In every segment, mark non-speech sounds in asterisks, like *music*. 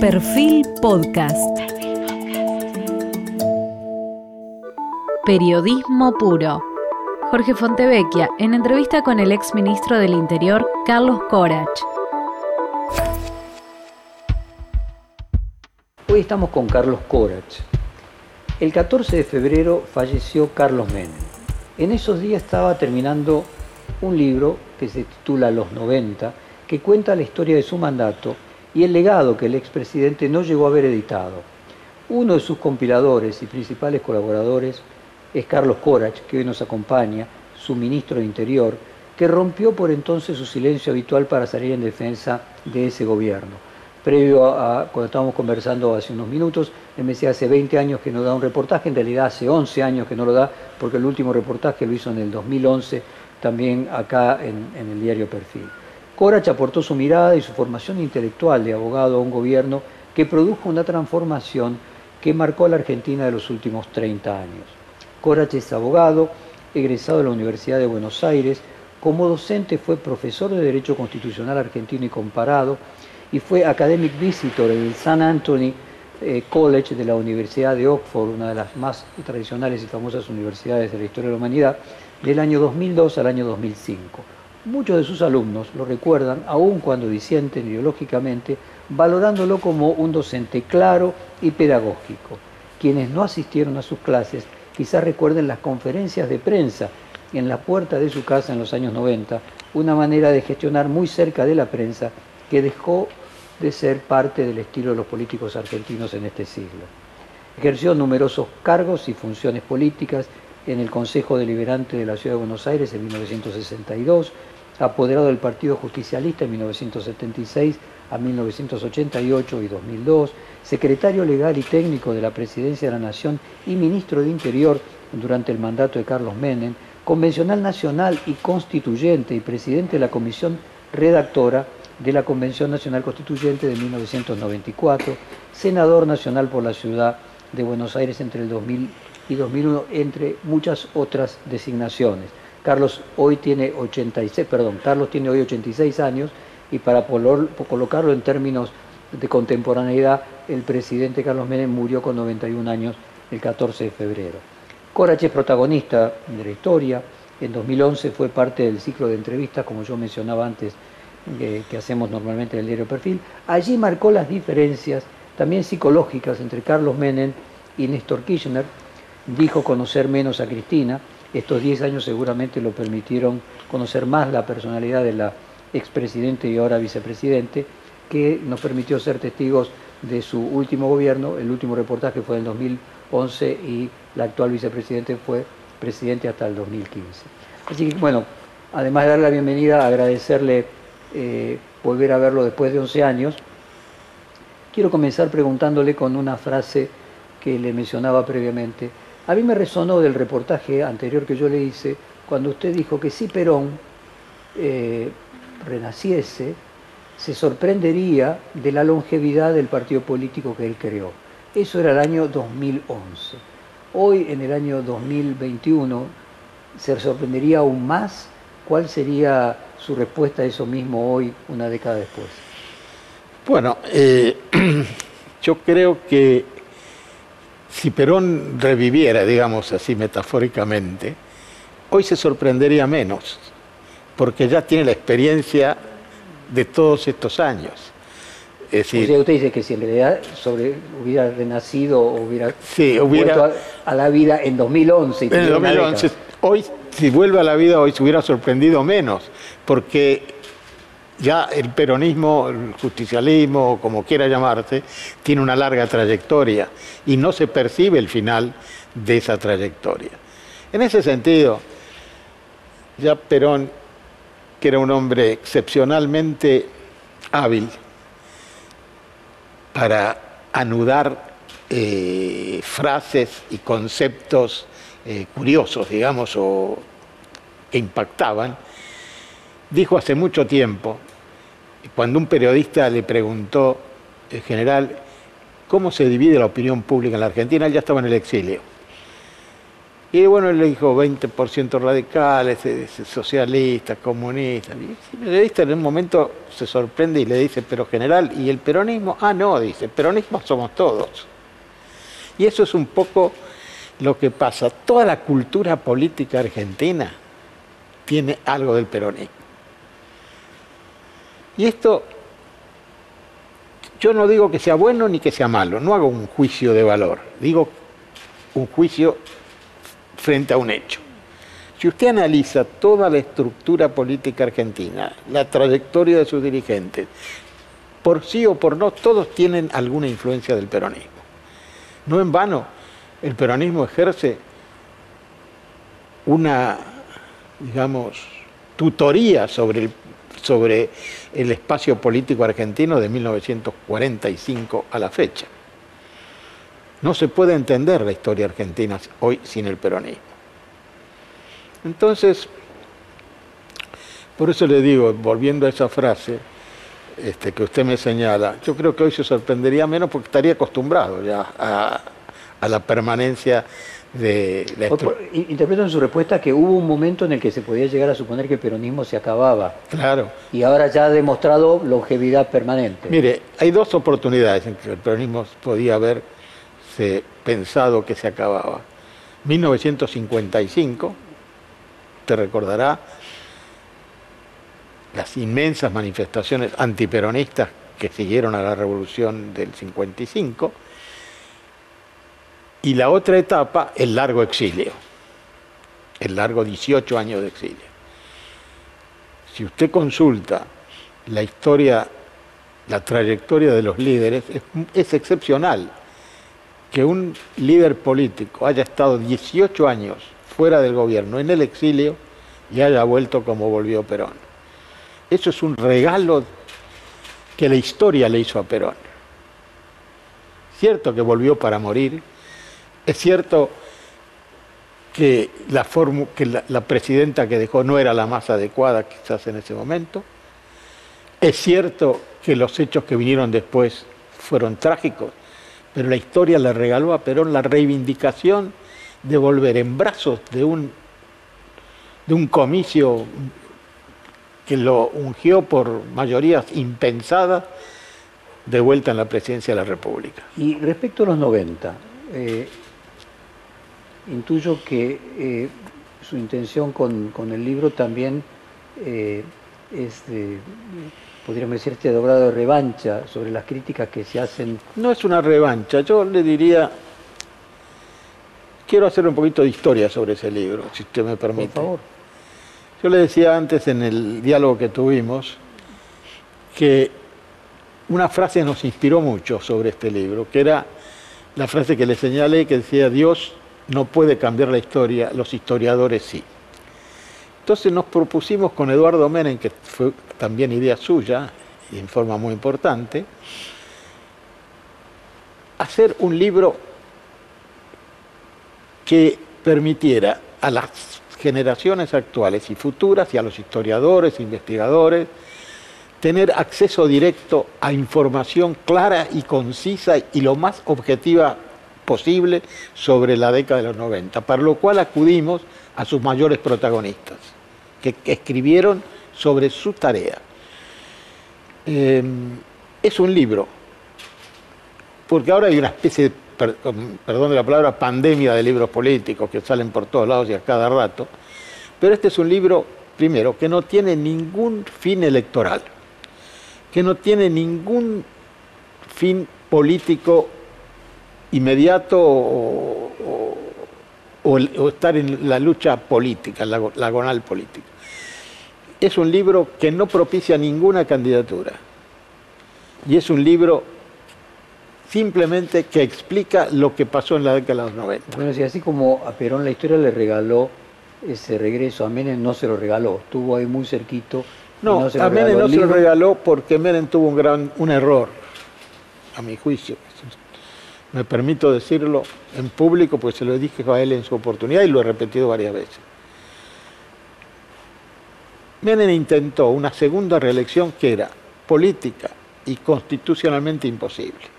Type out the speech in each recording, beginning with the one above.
Perfil Podcast. Periodismo puro. Jorge Fontevecchia, en entrevista con el ex ministro del Interior, Carlos Corach. Hoy estamos con Carlos Corach. El 14 de febrero falleció Carlos Menem. En esos días estaba terminando un libro que se titula Los 90, que cuenta la historia de su mandato y el legado que el expresidente no llegó a haber editado. Uno de sus compiladores y principales colaboradores es Carlos Corach, que hoy nos acompaña, su ministro de Interior, que rompió por entonces su silencio habitual para salir en defensa de ese gobierno. Previo a, cuando estábamos conversando hace unos minutos, él me decía hace 20 años que no da un reportaje, en realidad hace 11 años que no lo da, porque el último reportaje lo hizo en el 2011, también acá en, en el diario Perfil. Corach aportó su mirada y su formación intelectual de abogado a un gobierno que produjo una transformación que marcó a la Argentina de los últimos 30 años. Corach es abogado, egresado de la Universidad de Buenos Aires, como docente fue profesor de Derecho Constitucional Argentino y Comparado y fue Academic Visitor en el San Anthony eh, College de la Universidad de Oxford, una de las más tradicionales y famosas universidades de la historia de la humanidad, del año 2002 al año 2005. Muchos de sus alumnos lo recuerdan, aun cuando disienten ideológicamente, valorándolo como un docente claro y pedagógico. Quienes no asistieron a sus clases quizás recuerden las conferencias de prensa en la puerta de su casa en los años 90, una manera de gestionar muy cerca de la prensa que dejó de ser parte del estilo de los políticos argentinos en este siglo. Ejerció numerosos cargos y funciones políticas en el Consejo Deliberante de la Ciudad de Buenos Aires en 1962, apoderado del Partido Justicialista en 1976 a 1988 y 2002, secretario legal y técnico de la Presidencia de la Nación y ministro de Interior durante el mandato de Carlos Menem, convencional nacional y constituyente y presidente de la Comisión Redactora de la Convención Nacional Constituyente de 1994, senador nacional por la ciudad de Buenos Aires entre el 2000 y 2001, entre muchas otras designaciones. Carlos hoy tiene 86, perdón, Carlos tiene hoy 86 años y para colocarlo en términos de contemporaneidad, el presidente Carlos Menem murió con 91 años el 14 de febrero. Corach es protagonista de la historia, en 2011 fue parte del ciclo de entrevistas, como yo mencionaba antes, eh, que hacemos normalmente en el diario Perfil. Allí marcó las diferencias, también psicológicas, entre Carlos Menem y Néstor Kirchner. Dijo conocer menos a Cristina, estos 10 años seguramente lo permitieron conocer más la personalidad de la expresidente y ahora vicepresidente, que nos permitió ser testigos de su último gobierno. El último reportaje fue en 2011 y la actual vicepresidente fue presidente hasta el 2015. Así que, bueno, además de darle la bienvenida, agradecerle eh, volver a verlo después de 11 años, quiero comenzar preguntándole con una frase que le mencionaba previamente. A mí me resonó del reportaje anterior que yo le hice cuando usted dijo que si Perón eh, renaciese, se sorprendería de la longevidad del partido político que él creó. Eso era el año 2011. Hoy, en el año 2021, se sorprendería aún más. ¿Cuál sería su respuesta a eso mismo hoy, una década después? Bueno, eh, *clears throat* yo creo que si Perón reviviera, digamos así metafóricamente, hoy se sorprendería menos, porque ya tiene la experiencia de todos estos años. Es decir, usted dice que si en realidad sobre, hubiera renacido o hubiera, vuelto a, la vida en 2011. en 2011. Hoy, si vuelve a la vida, hoy se hubiera sorprendido menos, porque ya el peronismo, el justicialismo, como quiera llamarse, tiene una larga trayectoria y no se percibe el final de esa trayectoria. En ese sentido, ya Perón, que era un hombre excepcionalmente hábil para anudar eh, frases y conceptos eh, curiosos, digamos, o que impactaban, dijo hace mucho tiempo cuando un periodista le preguntó, en general, cómo se divide la opinión pública en la Argentina, él ya estaba en el exilio. Y bueno, él le dijo 20% radicales, eh, socialistas, comunistas. Y el periodista en un momento se sorprende y le dice, pero general, ¿y el peronismo? Ah, no, dice, peronismo somos todos. Y eso es un poco lo que pasa. Toda la cultura política argentina tiene algo del peronismo. Y esto, yo no digo que sea bueno ni que sea malo, no hago un juicio de valor, digo un juicio frente a un hecho. Si usted analiza toda la estructura política argentina, la trayectoria de sus dirigentes, por sí o por no, todos tienen alguna influencia del peronismo. No en vano, el peronismo ejerce una, digamos, tutoría sobre el, sobre el espacio político argentino de 1945 a la fecha. No se puede entender la historia argentina hoy sin el peronismo. Entonces, por eso le digo, volviendo a esa frase este, que usted me señala, yo creo que hoy se sorprendería menos porque estaría acostumbrado ya a, la permanencia de la Interpreto en su respuesta que hubo un momento en el que se podía llegar a suponer que el peronismo se acababa. Claro. Y ahora ya ha demostrado longevidad permanente. Mire, hay dos oportunidades en que el peronismo podía haber pensado que se acababa. 1955, te recordará las inmensas manifestaciones antiperonistas que siguieron a la revolución del 55, y la otra etapa, el largo exilio, el largo 18 años de exilio. Si usted consulta la historia, la trayectoria de los líderes, es excepcional que un líder político haya estado 18 años fuera del gobierno, en el exilio, y haya vuelto como volvió Perón. Eso es un regalo que la historia le hizo a Perón. Cierto que volvió para morir, es cierto que, la, que la presidenta que dejó no era la más adecuada quizás en ese momento, es cierto que los hechos que vinieron después fueron trágicos, pero la historia le regaló a Perón la reivindicación de volver en brazos de un, de un comicio que lo ungió por mayorías impensadas de vuelta en la presidencia de la República. Y respecto a los 90, eh, intuyo que eh, su intención con, el libro también eh, es de podríamos decir, este grado de revancha sobre las críticas que se hacen. No es una revancha, yo le diría, quiero hacer un poquito de historia sobre ese libro, si usted me permite. Por favor. Yo le decía antes en el diálogo que tuvimos que una frase nos inspiró mucho sobre este libro, que era la frase que le señalé que decía, Dios no puede cambiar la historia, los historiadores sí. Entonces nos propusimos con Eduardo Menem, que fue también idea suya, y en forma muy importante, hacer un libro que permitiera a las generaciones actuales y futuras y a los historiadores, investigadores, tener acceso directo a información clara y concisa y lo más objetiva posible sobre la década de los 90, para lo cual acudimos a sus mayores protagonistas que, escribieron sobre su tarea. Eh, es un libro, porque ahora hay una especie de, perdón de la palabra, pandemia de libros políticos que salen por todos lados y a cada rato, pero este es un libro, primero, que no tiene ningún fin electoral, que no tiene ningún fin político inmediato o, o, estar en la lucha política, la, la gonal política. Es un libro que no propicia ninguna candidatura. Y es un libro simplemente que explica lo que pasó en la década de los 90. Bueno, si así como a Perón la historia le regaló ese regreso, a Menem no se lo regaló, estuvo ahí muy cerquito. No, a Menem no se lo regaló porque Menem tuvo un gran un error, a mi juicio me permito decirlo en público, pues se lo dije a él en su oportunidad y lo he repetido varias veces. Menem intentó una segunda reelección que era política y constitucionalmente imposible.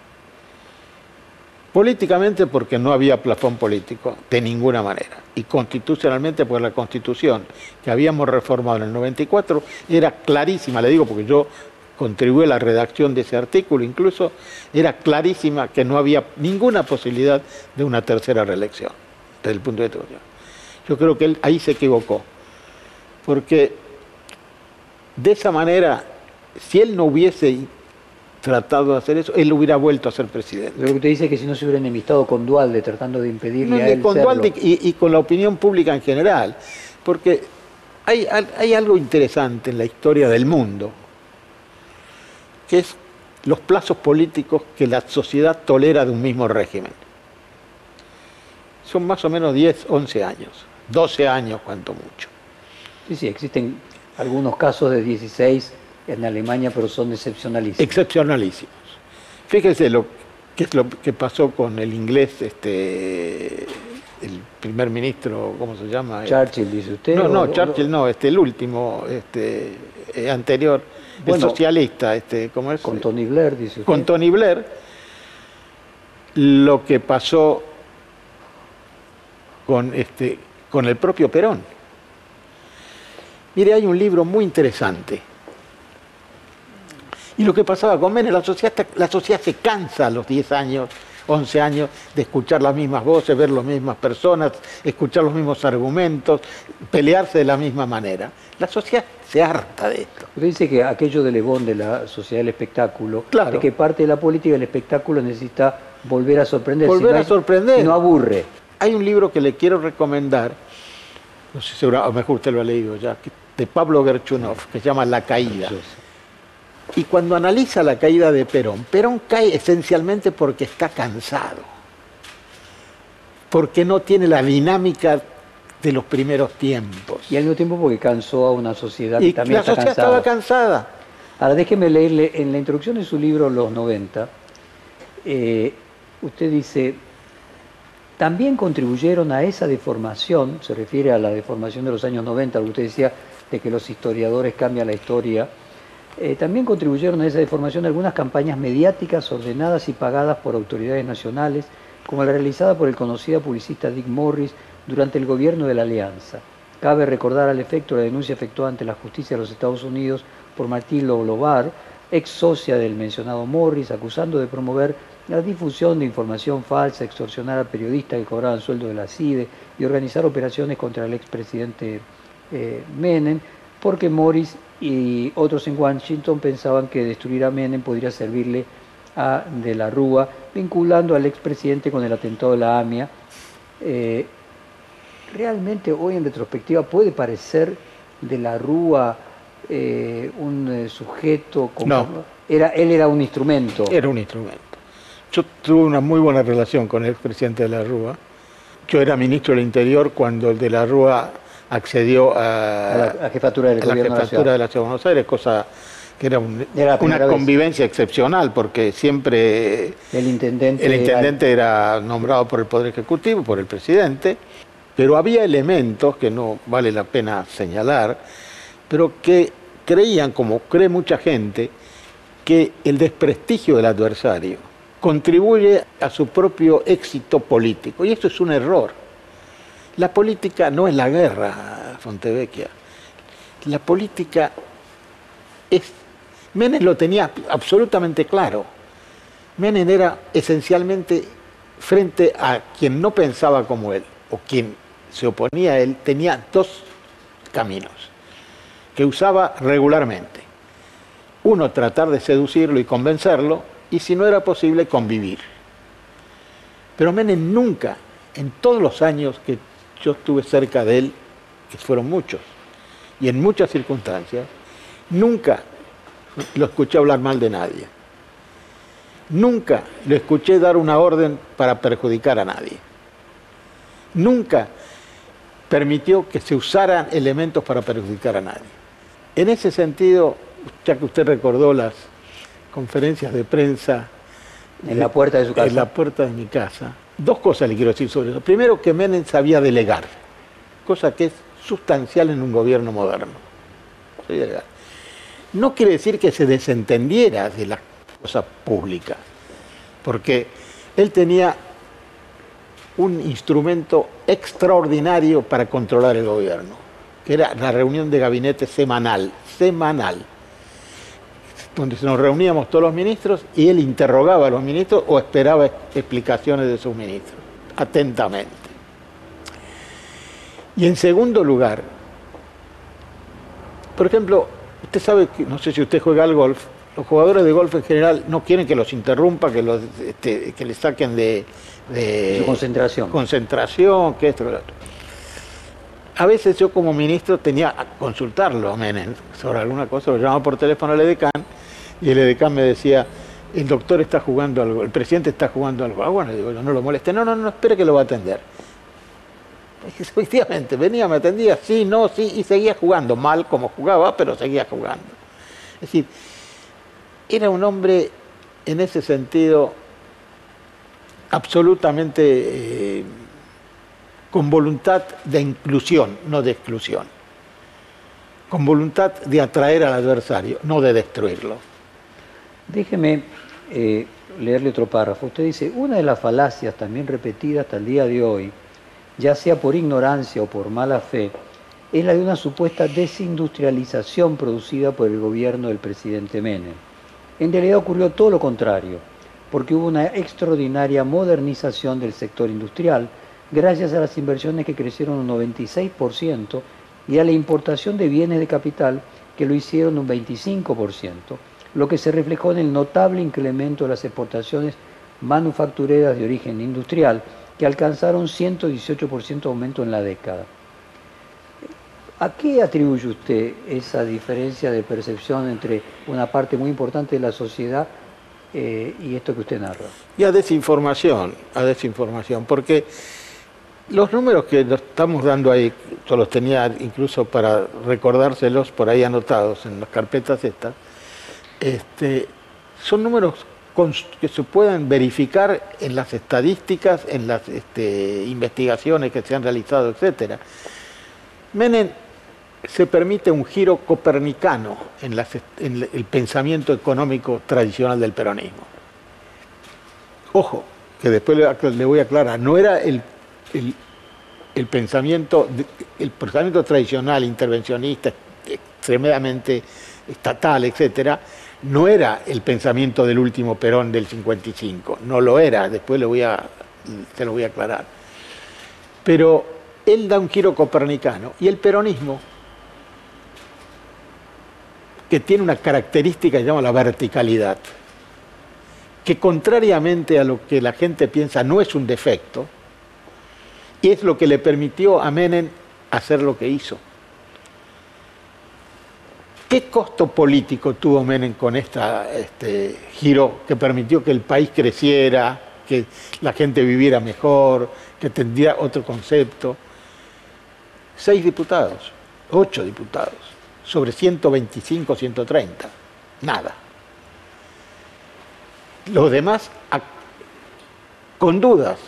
Políticamente porque no había plafón político, de ninguna manera. Y constitucionalmente porque la constitución que habíamos reformado en el 94 era clarísima, le digo porque yo contribuí a la redacción de ese artículo, incluso era clarísima que no había ninguna posibilidad de una tercera reelección, desde el punto de vista. Yo creo que él ahí se equivocó, porque de esa manera, si él no hubiese tratado de hacer eso, él hubiera vuelto a ser presidente. Lo que usted dice es que si no se hubiera enemistado con Dualde tratando de impedirle a él con Dualde y, y, con la opinión pública en general, porque hay, hay algo interesante en la historia del mundo, que es los plazos políticos que la sociedad tolera de un mismo régimen. Son más o menos 10, 11 años, 12 años cuanto mucho. Sí, sí, existen algunos casos de 16 en Alemania, pero son excepcionalísimos. Excepcionalísimos. Fíjese lo que es lo que pasó con el inglés, este, el primer ministro, ¿cómo se llama? Churchill, dice usted. No, no, Churchill no, este, el último, este, eh, anterior, el socialista, este, ¿cómo es? Con Tony Blair, dice usted. Con Tony Blair, lo que pasó con, este, con el propio Perón. Mire, hay un libro muy interesante. Y lo que pasaba con Menem, la sociedad, la sociedad se cansa a los 10 años, 11 años de escuchar las mismas voces, ver las mismas personas, escuchar los mismos argumentos, pelearse de la misma manera. La sociedad se harta de esto. Usted dice que aquello de Lebón de la sociedad del espectáculo, claro. es que parte de la política del espectáculo necesita volver a sorprender. Volver a sorprender. no aburre. Hay un libro que le quiero recomendar, no sé si a lo mejor usted lo ha leído ya, de Pablo Gerchunov, que se llama La Caída. Y cuando analiza la caída de Perón, Perón cae esencialmente porque está cansado, porque no tiene la dinámica de los primeros tiempos. Y al mismo tiempo porque cansó a una sociedad y que también la sociedad estaba cansada. Ahora déjeme leerle, en la introducción de su libro Los 90, eh, usted dice, también contribuyeron a esa deformación, se refiere a la deformación de los años 90, lo que usted decía de que los historiadores cambian la historia, eh, también contribuyeron a esa deformación algunas campañas mediáticas ordenadas y pagadas por autoridades nacionales, como la realizada por el conocido publicista Dick Morris durante el gobierno de la Alianza. Cabe recordar al efecto la denuncia efectuada ante la justicia de los Estados Unidos por Martín Loblobar, ex socia del mencionado Morris, acusando de promover la difusión de información falsa, extorsionar a periodistas que cobraban sueldo de la CIDE y organizar operaciones contra el expresidente eh, Menem, porque Morris y otros en Washington pensaban que destruir a Menem podría servirle a De la Rúa, vinculando al expresidente con el atentado de la AMIA. Eh, realmente hoy en retrospectiva puede parecer De la Rúa eh, un eh, sujeto como... No. Era, él era un instrumento. Era un instrumento. Yo tuve una muy buena relación con el expresidente de la Rúa. Yo era ministro del Interior cuando el de la Rúa accedió a, a la jefatura del a la gobierno de la jefatura ciudad. de la Ciudad de Buenos Aires, cosa que era, un- Era una vez. convivencia excepcional, porque siempre El intendente, el intendente era nombrado por el Poder Ejecutivo, por el presidente, pero había elementos que no vale la pena señalar, pero que creían, como cree mucha gente, que el desprestigio del adversario contribuye a su propio éxito político. Y esto es un error. La política no es la guerra, Fontevecchia. La política es... Menem lo tenía absolutamente claro. Menem era esencialmente frente a quien no pensaba como él o quien se oponía a él, tenía dos caminos que usaba regularmente. Uno, tratar de seducirlo y convencerlo, y si no era posible, convivir. Pero Menem nunca, en todos los años que yo estuve cerca de él, que fueron muchos, y en muchas circunstancias, nunca lo escuché hablar mal de nadie. Nunca lo escuché dar una orden para perjudicar a nadie. Nunca permitió que se usaran elementos para perjudicar a nadie. En ese sentido, ya que usted recordó las conferencias de prensa En la puerta de su casa. en la puerta de mi casa, dos cosas le quiero decir sobre eso. Primero, que Menem sabía delegar, cosa que es sustancial en un gobierno moderno. No quiere decir que se desentendiera de las cosas públicas, porque él tenía un instrumento extraordinario para controlar el gobierno, que era la reunión de gabinete semanal, semanal, donde nos reuníamos todos los ministros y él interrogaba a los ministros o esperaba explicaciones de sus ministros, atentamente. Y en segundo lugar, por ejemplo, usted sabe que, no sé si usted juega al golf, los jugadores de golf en general no quieren que los interrumpa, que, los, este, que les saquen de, de concentración. Concentración, que esto, que lo otro. A veces yo como ministro tenía a consultarlo a Menem sobre alguna cosa, lo llamaba por teléfono al EDECAN y el EDECAN me decía, el doctor está jugando algo, el presidente está jugando algo. Ah, bueno, digo, no lo moleste, no, no, no, espere que lo va a atender. *laughs* Efectivamente, venía, me atendía, sí, no, sí, y seguía jugando, mal como jugaba, pero seguía jugando. Es decir, era un hombre en ese sentido absolutamente eh, con voluntad de inclusión, no de exclusión, con voluntad de atraer al adversario, no de destruirlo. Déjeme eh, leerle otro párrafo. Usted dice, una de las falacias también repetidas hasta el día de hoy, ya sea por ignorancia o por mala fe, es la de una supuesta desindustrialización producida por el gobierno del presidente Menem. En realidad ocurrió todo lo contrario porque hubo una extraordinaria modernización del sector industrial gracias a las inversiones que crecieron un 96% y a la importación de bienes de capital que lo hicieron un 25%, lo que se reflejó en el notable incremento de las exportaciones manufactureras de origen industrial que alcanzaron 118% aumento en la década. ¿A qué atribuye usted esa diferencia de percepción entre una parte muy importante de la sociedad eh, y esto que usted narra. Y a desinformación, a desinformación, porque los números que estamos dando ahí, yo los tenía incluso para recordárselos por ahí anotados en las carpetas estas, este, son números que se pueden verificar en las estadísticas, en las este, investigaciones que se han realizado, etc. Menem se permite un giro copernicano en, el pensamiento económico tradicional del peronismo. Ojo, que después le, voy a aclarar, no era el, pensamiento, el pensamiento tradicional, intervencionista, extremadamente estatal, etcétera, no era el pensamiento del último Perón del 55, no lo era, después te lo voy a aclarar. Pero él da un giro copernicano y el peronismo que tiene una característica que se llama la verticalidad, que contrariamente a lo que la gente piensa no es un defecto, y es lo que le permitió a Menem hacer lo que hizo. ¿Qué costo político tuvo Menem con este giro que permitió que el país creciera, que la gente viviera mejor, que tendría otro concepto? Seis diputados, ocho diputados sobre 125, 130. Nada. Los demás con dudas,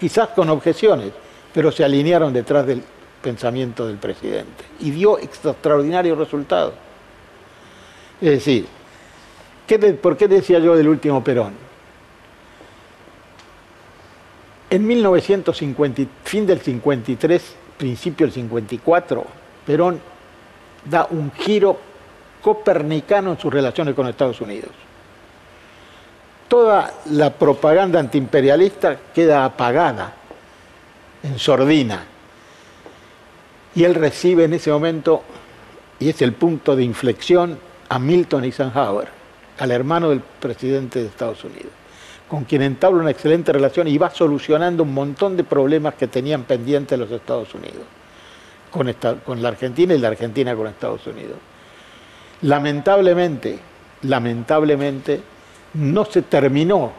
quizás con objeciones, pero se alinearon detrás del pensamiento del presidente y dio extraordinarios resultados. Es decir, ¿por qué decía yo del último Perón? En 1950, fin del 53, principio del 54, Perón da un giro copernicano en sus relaciones con Estados Unidos. Toda la propaganda antiimperialista queda apagada en sordina. Y él recibe en ese momento, y es el punto de inflexión, a Milton Eisenhower, al hermano del presidente de Estados Unidos, con quien entabla una excelente relación y va solucionando un montón de problemas que tenían pendientes los Estados Unidos con, la Argentina y la Argentina con Estados Unidos. Lamentablemente, lamentablemente, no se terminó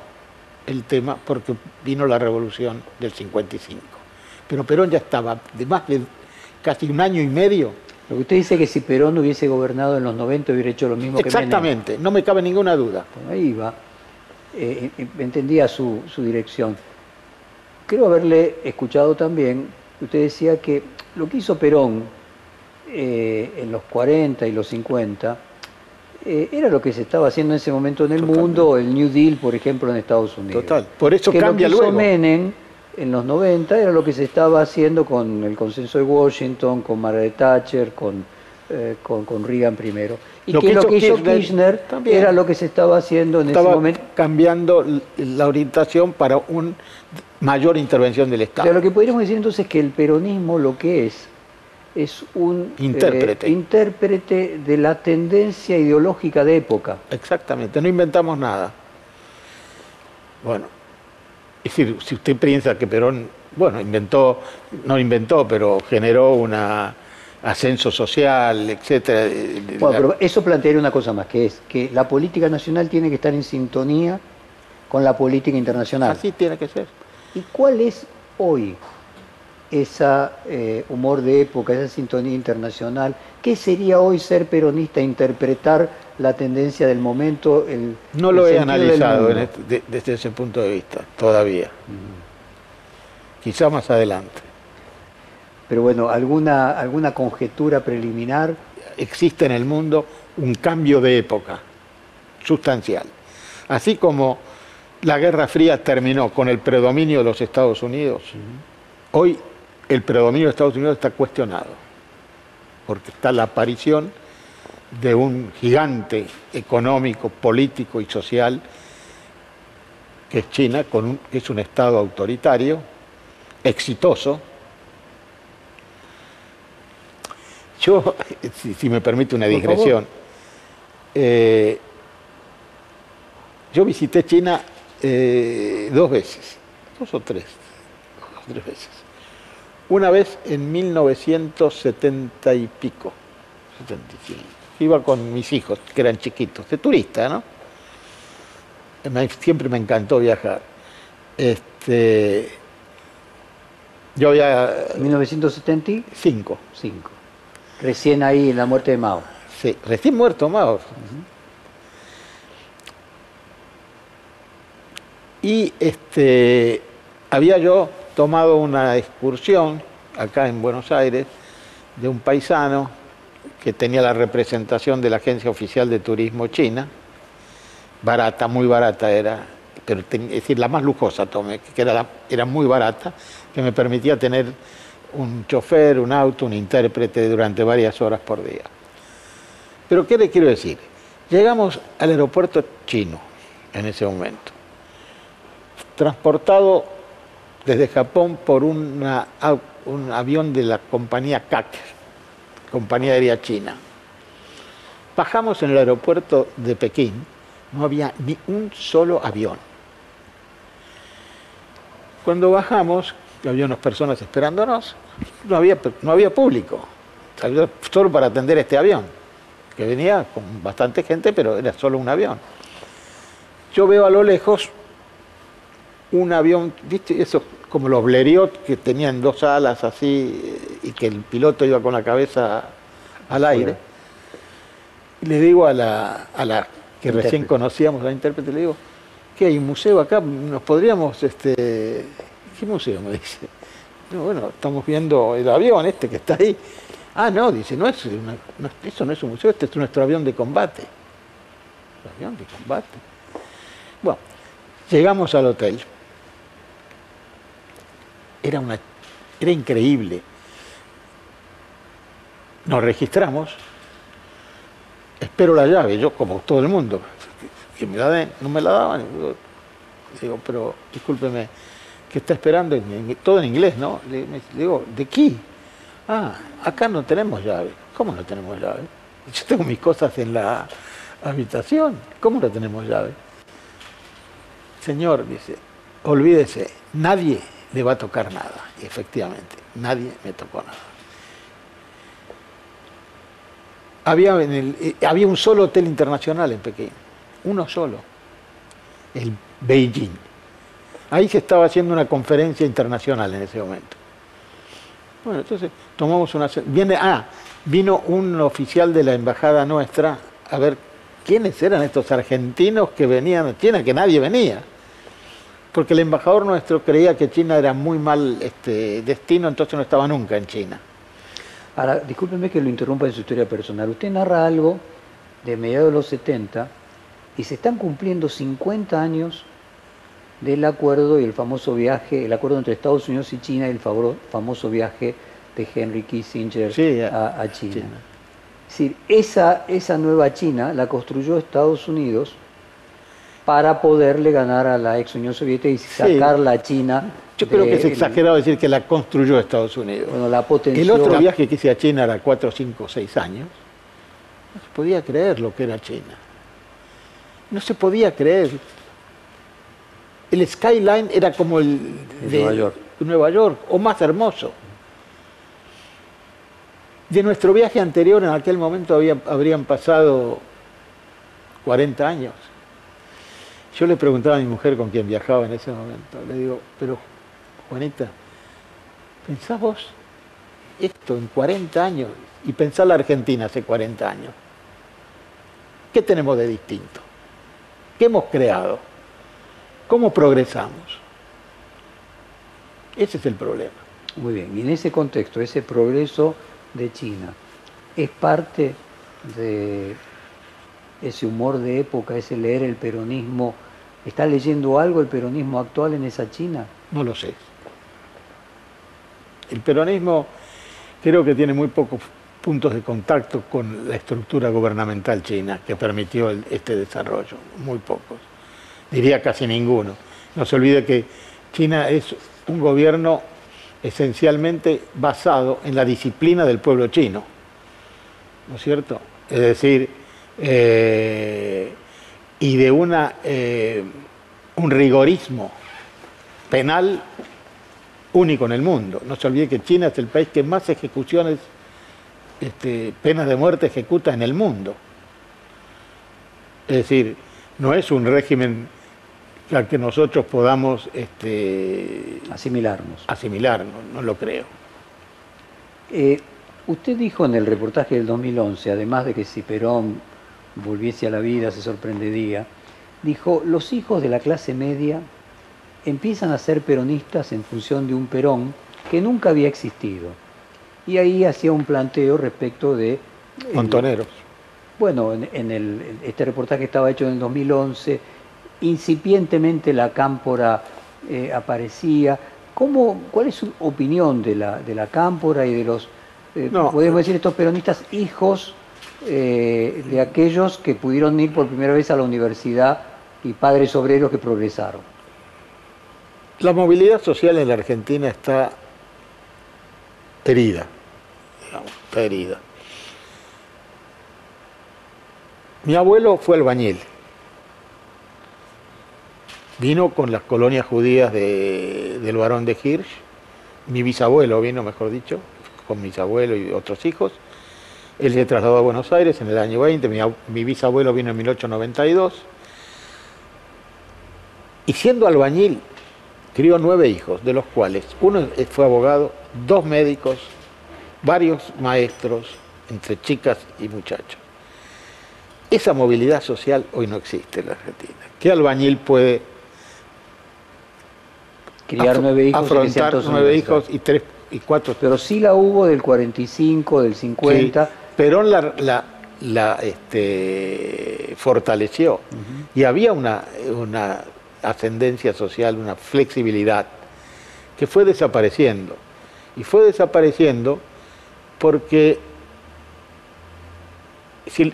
el tema porque vino la revolución del 55. Pero Perón ya estaba de más de casi un año y medio. Lo que usted dice que si Perón hubiese gobernado en los 90 hubiera hecho lo mismo que Exactamente, no me cabe ninguna duda. ahí va. Eh, eh, entendía su, su dirección. Creo haberle escuchado también, usted decía que lo que hizo Perón eh, en los 40 y los 50 eh, era lo que se estaba haciendo en ese momento en el mundo, el New Deal, por ejemplo, en Estados Unidos. Total, por eso que cambia lo que hizo luego. Menem en los 90 era lo que se estaba haciendo con el consenso de Washington, con Margaret Thatcher, con, eh, con, con Reagan primero. Y Lo que, que lo que hizo Kirchner Kirchner también. era lo que se estaba haciendo en ese momento. cambiando la orientación para una mayor intervención del O Estado. sea, lo que podríamos decir entonces es que el peronismo lo que es es un eh, Intérprete. intérprete de la tendencia ideológica de época. Exactamente, no inventamos nada. Bueno, es decir, si usted piensa que Perón, bueno, inventó, no inventó, pero generó un ascenso social, etcétera. eh, Bueno, pero eso plantearía una cosa más, que es que la política nacional tiene que estar en sintonía con la política internacional. Así tiene que ser. ¿Y cuál es hoy esa eh, humor de época, esa sintonía internacional? ¿Qué sería hoy ser peronista, interpretar la tendencia del momento? El, No el lo he analizado este- de- desde ese punto de vista, todavía. Quizá más adelante. Pero bueno, ¿alguna, alguna conjetura preliminar? existe en el mundo un cambio de época sustancial. Así como la Guerra Fría terminó con el predominio de los Estados Unidos, hoy el predominio de Estados Unidos está cuestionado, porque está la aparición de un gigante económico, político y social, que es China, con un- que es un Estado autoritario, exitoso, Yo, *laughs* si, si me permite una digresión, eh, yo visité China eh, dos veces, dos o tres, dos o tres veces. Una vez en 1970 y pico, 75. Iba con mis hijos, que eran chiquitos, de turista, ¿no? Me- siempre me encantó viajar. Este, yo había 1975. cinco. Recién ahí en la muerte de Mao. Sí, recién muerto Mao. Y este, había yo tomado una excursión acá en Buenos Aires de un paisano que tenía la representación de la Agencia Oficial de Turismo China, barata, muy barata era, pero es decir, la más lujosa tomé, que era, era muy barata, que me permitía tener un chofer, un auto, un intérprete durante varias horas por día. Pero ¿qué le quiero decir? Llegamos al aeropuerto chino en ese momento, transportado desde Japón por una un avión de la compañía CAC, compañía aérea china. Bajamos en el aeropuerto de Pekín, no había ni un solo avión. Cuando bajamos, había unas personas esperándonos, no había, no había público, solo para atender este avión, que venía con bastante gente, pero era solo un avión. Yo veo a lo lejos un avión, ¿viste? Eso como los Blériot que tenían dos alas así y que el piloto iba con la cabeza al aire. Y le digo a la, a la que recién conocíamos, la intérprete, le digo, ¿qué hay un museo acá? ¿Nos podríamos, este, qué museo? Me dice. "No, bueno, estamos viendo el avión este que está ahí. Ah, no, dice, no es una- no, eso no es un museo, este es nuestro avión de combate. Avión de combate. Bueno, llegamos al hotel. Era, una, era increíble. Nos registramos. Espero la llave, yo como todo el mundo. Que me la den, no me la daban. Digo, pero discúlpeme, ¿qué está esperando? Todo en inglés, ¿no? Le digo, ¿de qué? Ah, acá no tenemos llave. ¿Cómo no tenemos llave? Yo tengo mis cosas en la habitación. ¿Cómo no tenemos llave? Señor, dice, olvídese, nadie le va a tocar nada. Y efectivamente, nadie me tocó nada. Había, en el- eh, había un solo hotel internacional en Pekín, uno solo, el Beijing. Ahí se estaba haciendo una conferencia internacional en ese momento. Bueno, entonces tomamos una... Viene, ah, vino un oficial de la embajada nuestra a ver quiénes eran estos argentinos que venían China, que nadie venía. Porque el embajador nuestro creía que China era muy mal este, destino, entonces no estaba nunca en China. Ahora, discúlpeme que lo interrumpa en su historia personal. Usted narra algo de mediados de los 70 y se están cumpliendo 50 años del acuerdo y el famoso viaje, el acuerdo entre Estados Unidos y China y el famoso viaje de Henry Kissinger a, China. Es decir, esa, esa nueva China la construyó Estados Unidos para poderle ganar a la ex Unión Soviética y sacar la China. Yo creo que es exagerado decir que la construyó Estados Unidos. Bueno, la potenció. El otro viaje que hice a China era 4, 5, 6 años. No se podía creer lo que era China. No se podía creer. El skyline era como el de Nueva York. Nueva York, o más hermoso. De nuestro viaje anterior, en aquel momento habrían pasado 40 años. Yo le preguntaba a mi mujer con quien viajaba en ese momento, le digo, pero Juanita, ¿pensás vos esto en 40 años y pensá la Argentina hace 40 años? ¿Qué tenemos de distinto? ¿Qué hemos creado? ¿Cómo progresamos? Ese es el problema. Muy bien, y en ese contexto, ese progreso de China es parte de ese humor de época, ese leer el peronismo. ¿Está leyendo algo el peronismo actual en esa China? No lo sé. El peronismo creo que tiene muy pocos puntos de contacto con la estructura gubernamental china que permitió este desarrollo, muy pocos. Diría casi ninguno. No se olvide que China es un gobierno esencialmente basado en la disciplina del pueblo chino, ¿no es cierto? Es decir, eh, y de una, eh, un rigorismo penal único en el mundo. No se olvide que China es el país que más ejecuciones, este, penas de muerte ejecuta en el mundo. Es decir, no es un régimen al que nosotros podamos este, asimilarnos. Asimilarnos, no lo creo. Eh, usted dijo en el reportaje del 2011, además de que si Perón volviese a la vida se sorprendería, dijo, los hijos de la clase media empiezan a ser peronistas en función de un Perón que nunca había existido. Y ahí hacía un planteo respecto de... Montoneros. bueno, en, el, este reportaje estaba hecho en el 2011, incipientemente la cámpora eh, aparecía. ¿Cómo, ¿Cuál es su opinión de la, de la cámpora y de los, eh, podemos decir, estos peronistas hijos eh, de aquellos que pudieron ir por primera vez a la universidad y padres obreros que progresaron? La movilidad social en la Argentina está herida, está herida. Mi abuelo fue albañil Vino con las colonias judías del varón de Hirsch, mi bisabuelo vino, mejor dicho, con mis abuelos y otros hijos. Él se trasladó a Buenos Aires en el año 20, mi, bisabuelo vino en 1892. Y siendo albañil, crió nueve hijos, de los cuales uno fue abogado, dos médicos, varios maestros, entre chicas y muchachos. Esa movilidad social hoy no existe en la Argentina. ¿Qué albañil puede criar nueve hijos. Afrontar nueve hijos y tres y cuatro. Pero sí la hubo del 45, del 50. Perón la, la, este, fortaleció. Y había una, una ascendencia social, una flexibilidad que fue desapareciendo. Y fue desapareciendo porque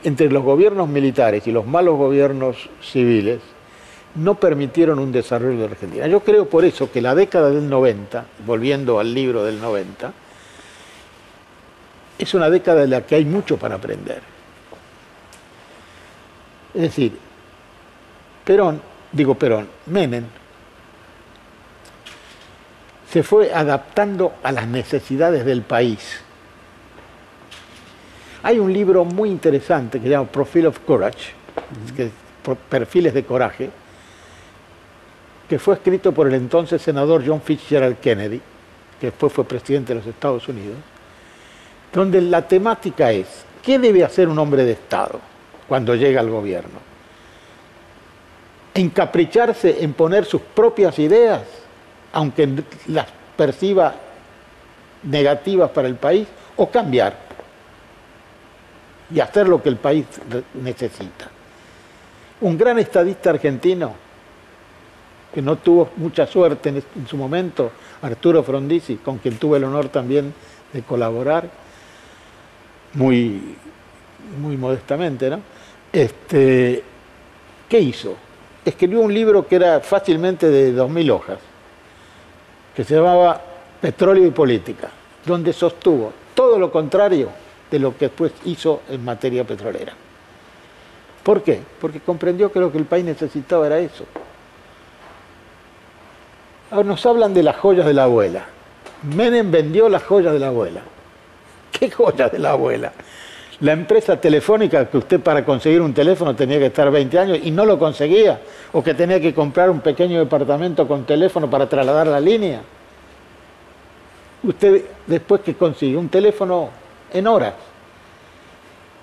entre los gobiernos militares y los malos gobiernos civiles, no permitieron un desarrollo de Argentina. Yo creo por eso que la década del 90, volviendo al libro del 90, es una década en la que hay mucho para aprender. Es decir, Perón, digo Perón, Menem, se fue adaptando a las necesidades del país. Hay un libro muy interesante que se llama Profile of Courage, que, perfiles de coraje, que fue escrito por el entonces senador John Fitzgerald Kennedy, que después fue presidente de los Estados Unidos, donde la temática es, ¿qué debe hacer un hombre de Estado cuando llega al gobierno? ¿Encapricharse en poner sus propias ideas, aunque las perciba negativas para el país, o cambiar? y hacer lo que el país necesita. Un gran estadista argentino, que no tuvo mucha suerte en, su momento, Arturo Frondizi, con quien tuve el honor también de colaborar, muy, muy modestamente, ¿no? Este, ¿Qué hizo? Escribió un libro que era fácilmente de 2.000 hojas, que se llamaba Petróleo y Política, donde sostuvo todo lo contrario de lo que después hizo en materia petrolera. ¿Por qué? Porque comprendió que lo que el país necesitaba era eso. Ahora nos hablan de las joyas de la abuela. Menem vendió las joyas de la abuela. *laughs* ¿Qué joyas de la abuela? La empresa telefónica que usted para conseguir un teléfono tenía que estar 20 años y no lo conseguía, o que tenía que comprar un pequeño departamento con teléfono para trasladar la línea. Usted después que consigue un teléfono en horas.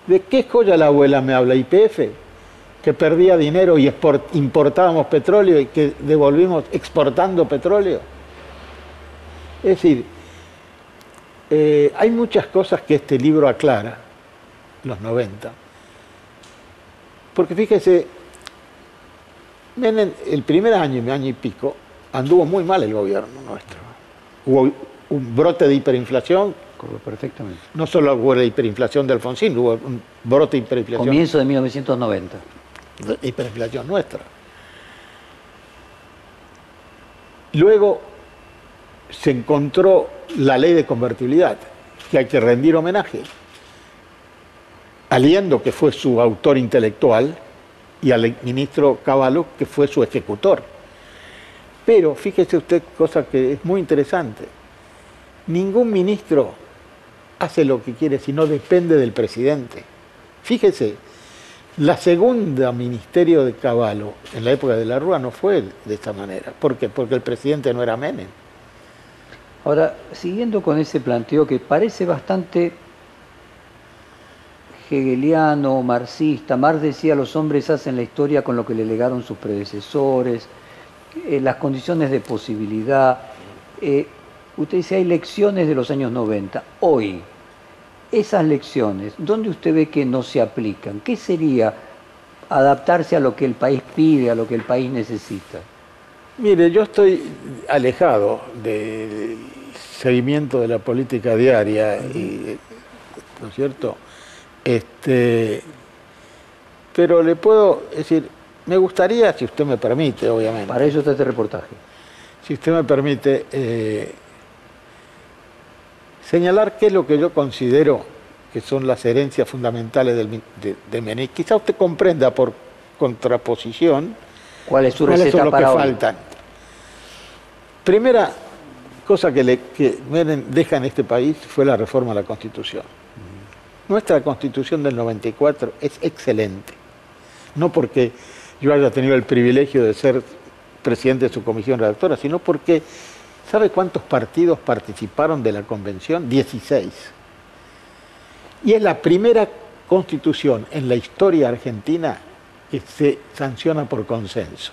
¿De qué joya la abuela me habla? IPF, que perdía dinero y importábamos petróleo y que devolvimos exportando petróleo. Es decir, eh, hay muchas cosas que este libro aclara, los 90. Porque fíjese, el primer año, año y pico, anduvo muy mal el gobierno nuestro. Hubo un brote de hiperinflación. Perfectamente. No solo hubo la hiperinflación de Alfonsín, hubo un brote de hiperinflación. Comienzo de 1990. De hiperinflación nuestra. Luego se encontró la ley de convertibilidad, que hay que rendir homenaje. Aliendo, que fue su autor intelectual, y al ministro Cavallo, que fue su ejecutor. Pero fíjese usted, cosa que es muy interesante, ningún ministro hace lo que quiere si no depende del presidente. Fíjese, la segunda ministerio de Caballo en la época de la Rúa no fue de esta manera. ¿Por qué? Porque el presidente no era Menem. Ahora, siguiendo con ese planteo que parece bastante hegeliano, marxista, Marx decía los hombres hacen la historia con lo que le legaron sus predecesores, eh, las condiciones de posibilidad. Eh, Usted dice, hay lecciones de los años 90. Hoy, esas lecciones, ¿dónde usted ve que no se aplican? ¿Qué sería adaptarse a lo que el país pide, a lo que el país necesita? Mire, yo estoy alejado del seguimiento de la política diaria, ¿no es cierto? Este, pero le puedo decir, me gustaría, si usted me permite, obviamente. Para eso está este reportaje. Si usted me permite, eh, señalar qué es lo que yo considero que son las herencias fundamentales del, de, Menem. Quizá usted comprenda por contraposición cuál es su cuáles son los que faltan. Primera cosa que, le, que deja en este país fue la reforma a la Constitución. Nuestra Constitución del 94 es excelente. No porque yo haya tenido el privilegio de ser presidente de su comisión redactora, sino porque ¿Sabe cuántos partidos participaron de la convención? 16. Y es la primera constitución en la historia argentina que se sanciona por consenso.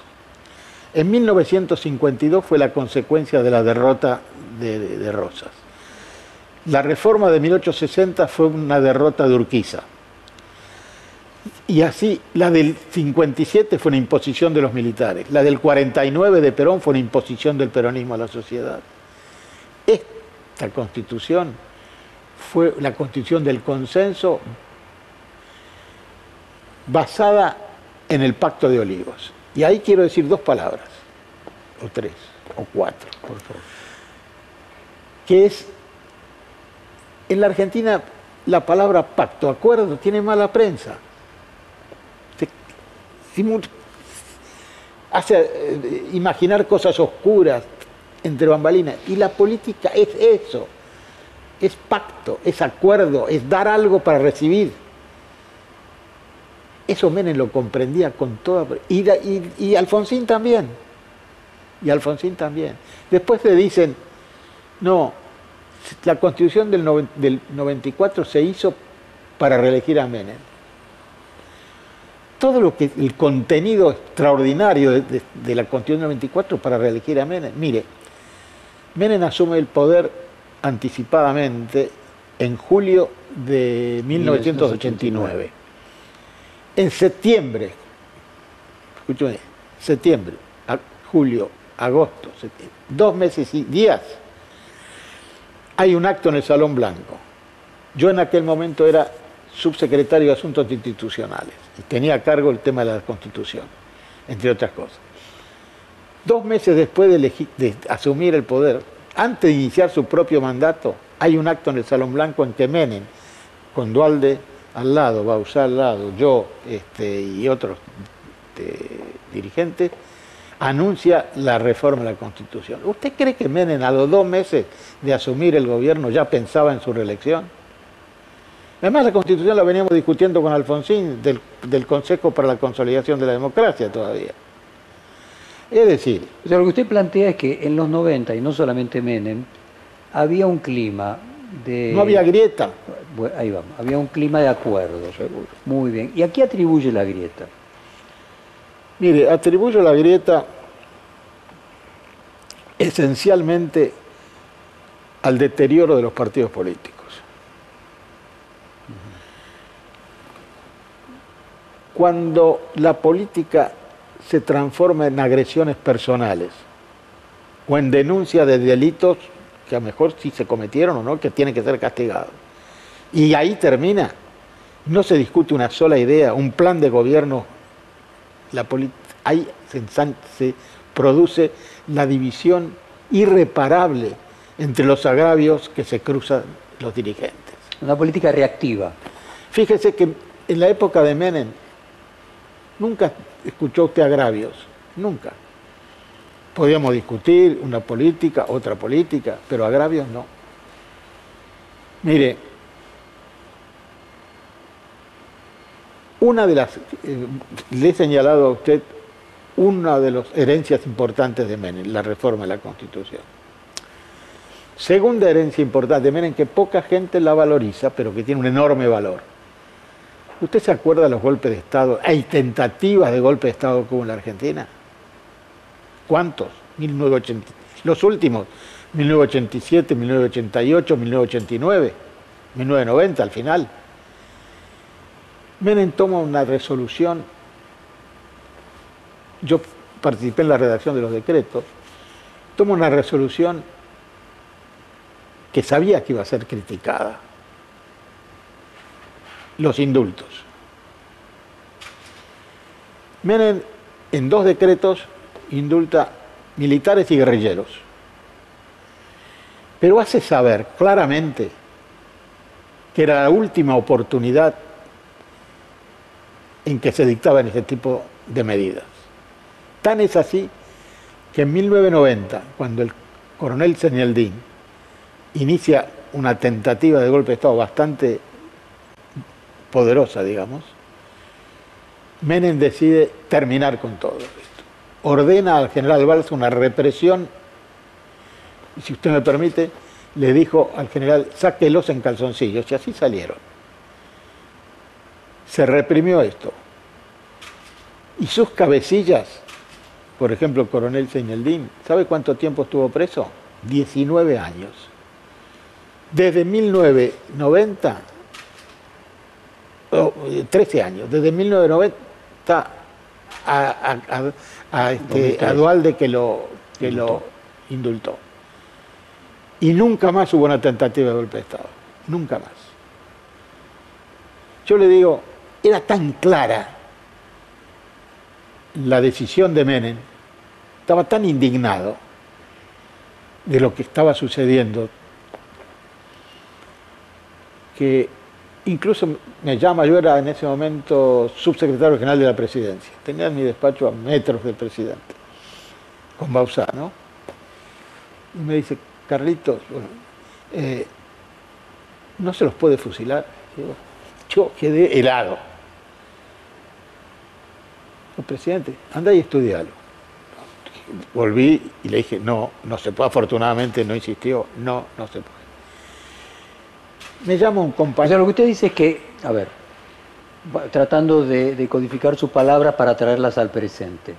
En 1952 fue la consecuencia de la derrota de, Rosas. La reforma de 1860 fue una derrota de Urquiza. Y así, la del 57 fue una imposición de los militares, la del 49 de Perón fue una imposición del peronismo a la sociedad. Esta constitución fue la constitución del consenso basada en el pacto de olivos. Y ahí quiero decir dos palabras, o tres, o cuatro, por favor. Que es, en la Argentina la palabra pacto, acuerdo, tiene mala prensa hace eh, imaginar cosas oscuras entre bambalinas. Y la política es eso, es pacto, es acuerdo, es dar algo para recibir. Eso Menem lo comprendía con toda... Y, y, Alfonsín también. Y Alfonsín también. Después le dicen, no, la constitución del, del 94 se hizo para reelegir a Menem todo lo que el contenido extraordinario de, la Constitución 94 para reelegir a Menem. Mire, Menem asume el poder anticipadamente en julio de 1989. En septiembre, escúchame, septiembre, julio, agosto, septiembre, dos meses y días, hay un acto en el Salón Blanco. Yo en aquel momento era subsecretario de Asuntos Institucionales y tenía a cargo el tema de la Constitución, entre otras cosas. Dos meses después de, asumir el poder, antes de iniciar su propio mandato, hay un acto en el Salón Blanco en que Menem, con Dualde al lado, Bausá al lado, yo este, y otros este, dirigentes, anuncia la reforma de la Constitución. ¿Usted cree que Menem a los dos meses de asumir el gobierno ya pensaba en su reelección? Además, la Constitución la veníamos discutiendo con Alfonsín del, del Consejo para la Consolidación de la Democracia todavía. Es decir... O sea, lo que usted plantea es que en los 90, y no solamente Menem, había un clima de... No había grieta. ahí vamos, había un clima de acuerdo. Seguro. Muy bien. ¿Y a qué atribuye la grieta? Mire, atribuyo la grieta esencialmente al deterioro de los partidos políticos. Cuando la política se transforma en agresiones personales o en denuncia de delitos que a lo mejor sí se cometieron o no, que tienen que ser castigados. Y ahí termina. No se discute una sola idea, un plan de gobierno. La ahí se, produce la división irreparable entre los agravios que se cruzan los dirigentes. Una política reactiva. Fíjese que en la época de Menem nunca escuchó usted agravios, nunca. Podíamos discutir una política, otra política, pero agravios no. Mire, una de las, eh, le he señalado a usted una de las herencias importantes de Menem, la reforma de la Constitución. Segunda herencia importante de Menem, que poca gente la valoriza, pero que tiene un enorme valor. ¿Usted se acuerda de los golpes de Estado? ¿Hay tentativas de golpe de Estado como en la Argentina? ¿Cuántos? 1980, los últimos, 1987, 1988, 1989, 1990 al final. Menem toma una resolución, yo participé en la redacción de los decretos, toma una resolución que sabía que iba a ser criticada, los indultos. Menem en dos decretos indulta militares y guerrilleros, pero hace saber claramente que era la última oportunidad en que se dictaban ese tipo de medidas. Tan es así que en 1990, cuando el coronel Señaldín inicia una tentativa de golpe de Estado bastante poderosa, digamos, Menem decide terminar con todo ordena al general Valls una represión, y si usted me permite, le dijo al general, sáquelos en calzoncillos, y así salieron. Se reprimió esto. Y sus cabecillas, por ejemplo, el coronel Seineldín, ¿sabe cuánto tiempo estuvo preso? 19 años. Desde 1990, 13 años, desde 1990 a, a, este, Dualde que lo, que lo indultó. Y nunca más hubo una tentativa de golpe de Estado. Nunca más. Yo le digo, era tan clara la decisión de Menem, estaba tan indignado de lo que estaba sucediendo, que incluso me llama, yo era en ese momento subsecretario general de la presidencia, tenía mi despacho a metros del presidente, con Bausá, ¿no? Y me dice, Carlitos, eh, no se los puede fusilar. yo quedé helado. El presidente, anda y estudialo. Volví y le dije, no, no se puede, afortunadamente no insistió, no, no se puede. Me llama un compañero. lo que usted dice es que, a ver, tratando de, codificar sus palabras para traerlas al presente.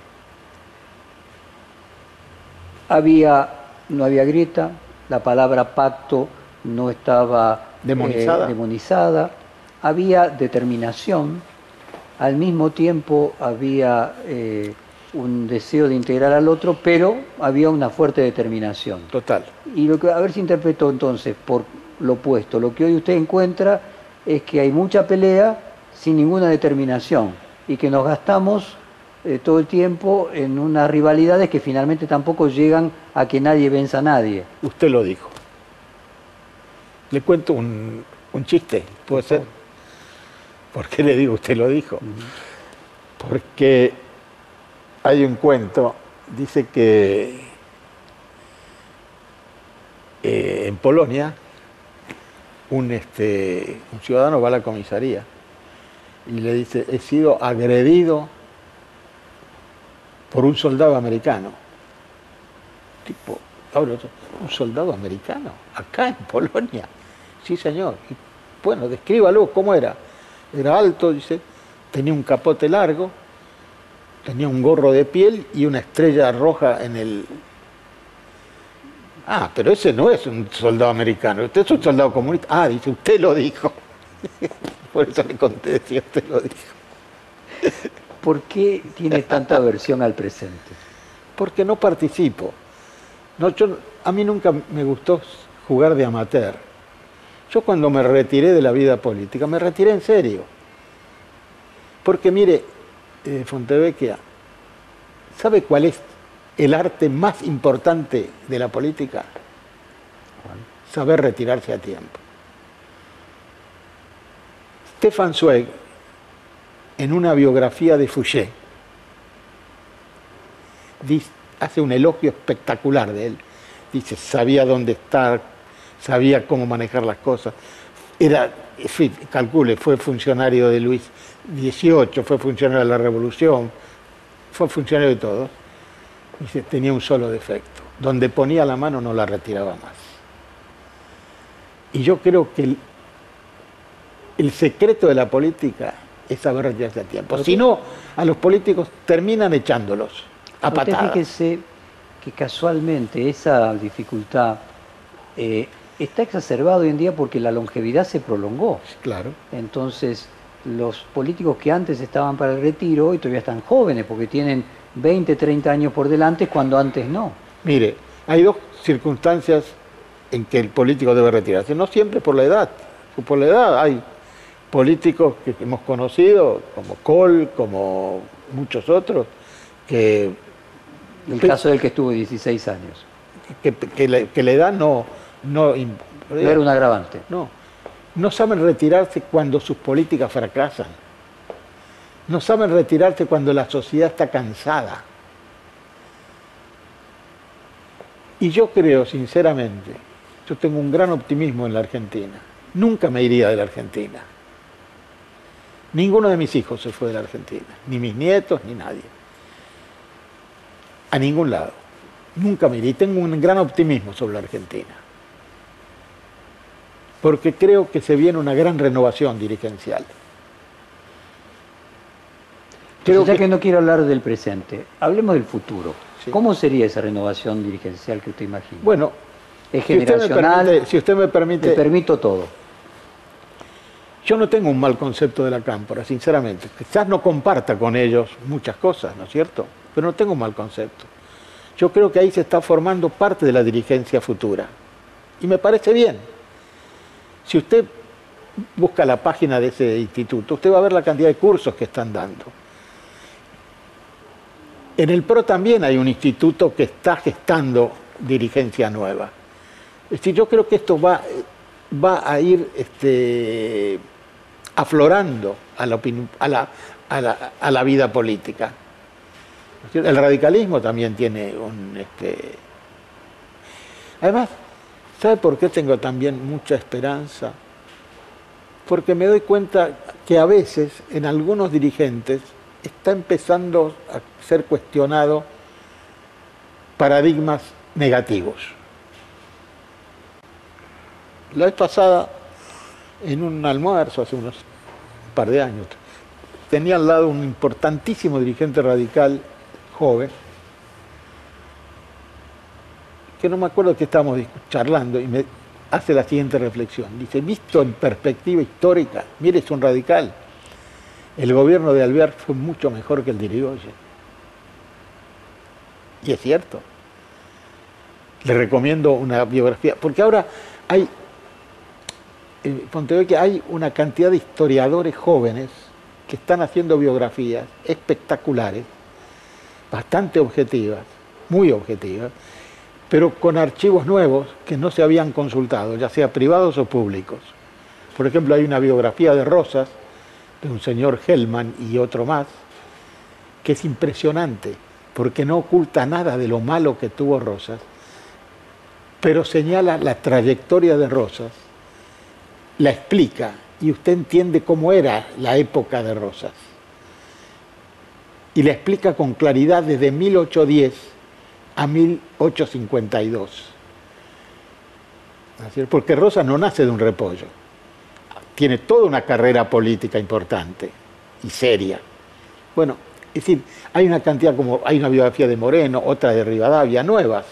Había, no había grieta, la palabra pacto no estaba eh, Demonizada. demonizada. Había determinación, al mismo tiempo había eh, un deseo de integrar al otro, pero había una fuerte determinación. Total. Y lo que, a ver si interpreto entonces por lo opuesto. Lo que hoy usted encuentra es que hay mucha pelea sin ninguna determinación y que nos gastamos eh, todo el tiempo en unas rivalidades que finalmente tampoco llegan a que nadie venza a nadie. Usted lo dijo. Le cuento un, un chiste, ¿puede ser? ¿Por qué le digo usted lo dijo? Porque hay un cuento, dice que eh, en Polonia un, este, un ciudadano va a la comisaría y le dice, he sido agredido por un soldado americano. Tipo, un soldado americano, acá en Polonia. Sí, señor. Y, bueno, descríbalo, ¿cómo era? Era alto, dice, tenía un capote largo, tenía un gorro de piel y una estrella roja en el... Ah, pero ese no es un soldado americano, usted es un soldado comunista. Ah, dice, usted lo dijo. *laughs* Por eso le conté, decía, usted lo dijo. ¿Por qué tiene tanta aversión al presente? Porque no participo. No, yo- a mí nunca me gustó jugar de amateur. Yo cuando me retiré de la vida política, me retiré en serio. Porque mire, eh, Fontevecchia, ¿sabe cuál es el arte más importante de la política? Saber retirarse a tiempo. Stefan Zweig, en una biografía de Fouché, hace un elogio espectacular de él. Dice, sabía dónde estar, sabía cómo manejar las cosas. Era, calcule, fue funcionario de Luis XVIII, fue funcionario de la Revolución, fue funcionario de Dice, tenía un solo defecto. Donde ponía la mano no la retiraba más. Y yo creo que el, el secreto de la política es saber retirarse a tiempo. Si no, a los políticos terminan echándolos a patadas. fíjese que casualmente esa dificultad eh, está exacerbada hoy en día porque la longevidad se prolongó. Claro. Entonces, los políticos que antes estaban para el retiro hoy todavía están jóvenes porque tienen 20, 30 años por delante cuando antes no. Mire, hay dos circunstancias en que el político debe retirarse. No siempre por la edad. Por la edad hay políticos que hemos conocido, como Kohl, como muchos otros, que, El caso del que estuvo 16 años. que, que la, que la edad no, no, No era un agravante. no, no saben retirarse cuando sus políticas fracasan. No saben retirarse cuando la sociedad está cansada. Y yo creo, sinceramente, yo tengo un gran optimismo en la Argentina. Nunca me iría de la Argentina. Ninguno de mis hijos se fue de la Argentina, ni mis nietos, ni nadie. A ningún lado. Nunca me iría. Y tengo un gran optimismo sobre la Argentina. Porque creo que se viene una gran renovación dirigencial. Creo ya que- que no quiero hablar del presente, hablemos del futuro. Sí. ¿Cómo sería esa renovación dirigencial que usted imagina? Bueno, es si usted, me generacional, permite, si usted me te permite, permito todo. yo no tengo un mal concepto de la cámpora, sinceramente. Quizás no comparta con ellos muchas cosas, ¿no es cierto? Pero no tengo un mal concepto. Yo creo que ahí se está formando parte de la dirigencia futura. Y me parece bien. Si usted busca la página de ese instituto, usted va a ver la cantidad de cursos que están dando. En el PRO también hay un instituto que está gestando dirigencia nueva. Es decir, yo creo que esto va, a ir este, aflorando a la, vida política. El radicalismo también tiene un... Este... Además, ¿sabe por qué tengo también mucha esperanza? Porque me doy cuenta que a veces en algunos dirigentes está empezando a ser cuestionado paradigmas negativos. La vez pasada, en un almuerzo, hace unos par de años, tenía al lado un importantísimo dirigente radical joven, que no me acuerdo que estábamos charlando, y me hace la siguiente reflexión. Dice, visto en perspectiva histórica, mire, es un radical, el gobierno de Alvear fue mucho mejor que el de Irigoyen. Y es cierto. Le recomiendo una biografía, porque ahora hay, en Pontevedra hay una cantidad de historiadores jóvenes que están haciendo biografías espectaculares, bastante objetivas, muy objetivas, pero con archivos nuevos que no se habían consultado, ya sea privados o públicos. Por ejemplo, hay una biografía de Rosas, de un señor Hellman y otro más, que es impresionante, porque no oculta nada de lo malo que tuvo Rosas, pero señala la trayectoria de Rosas, la explica y usted entiende cómo era la época de Rosas. Y la explica con claridad desde 1810 a 1852. Porque Rosas no nace de un repollo, tiene toda una carrera política importante y seria. Bueno, es decir, hay una cantidad como, hay una biografía de Moreno, otra de Rivadavia, nuevas.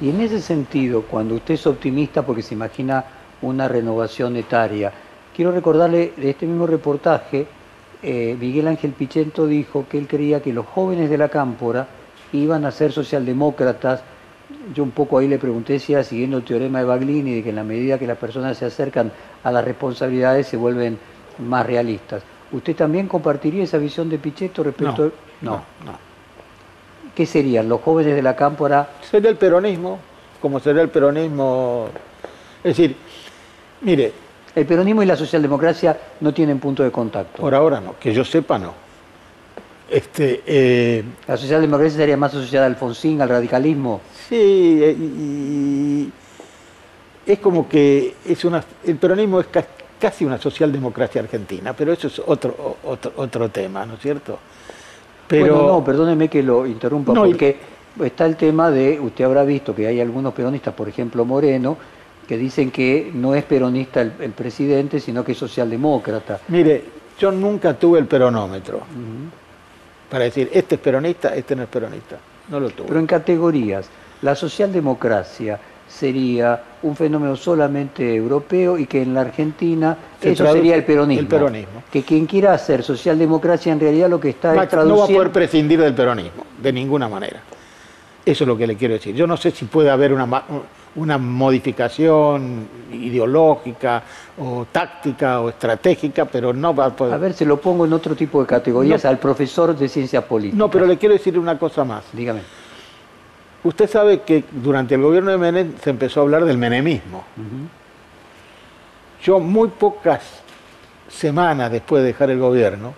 Y en ese sentido, cuando usted es optimista porque se imagina una renovación etaria, quiero recordarle de este mismo reportaje, eh, Miguel Ángel Pichento dijo que él creía que los jóvenes de la cámpora iban a ser socialdemócratas. Yo un poco ahí le pregunté si era siguiendo el teorema de Baglini, de que en la medida que las personas se acercan a las responsabilidades se vuelven más realistas. ¿Usted también compartiría esa visión de Pichetto respecto no, no, no. ¿Qué serían los jóvenes de la cámpora? Sería el peronismo, como sería el peronismo. Es decir, mire. El peronismo y la socialdemocracia no tienen punto de contacto. Por ahora no, que yo sepa no. Este, eh, la socialdemocracia sería más asociada al Alfonsín, al radicalismo. Sí, eh, y, es como que es una, el peronismo es casi una socialdemocracia argentina, pero eso es otro, otro, otro tema, ¿no es cierto? Pero, bueno, no, perdóneme que lo interrumpa, porque está el tema de, usted habrá visto que hay algunos peronistas, por ejemplo Moreno, que dicen que no es peronista el, presidente, sino que es socialdemócrata. Mire, yo nunca tuve el peronómetro para decir, este es peronista, este no es peronista. No lo tuve. Pero en categorías, la socialdemocracia sería un fenómeno solamente europeo y que en la Argentina eso sería el peronismo. El peronismo. Que quien quiera hacer socialdemocracia en realidad lo que está es traduciendo... No va a poder prescindir del peronismo, de ninguna manera. Eso es lo que le quiero decir. Yo no sé si puede haber una, una modificación ideológica o táctica o estratégica, pero no va a poder... A ver, se lo pongo en otro tipo de categorías al profesor de ciencia política. No, pero le quiero decir una cosa más. Dígame. Usted sabe que durante el gobierno de Menem se empezó a hablar del menemismo. Yo muy pocas semanas después de dejar el gobierno,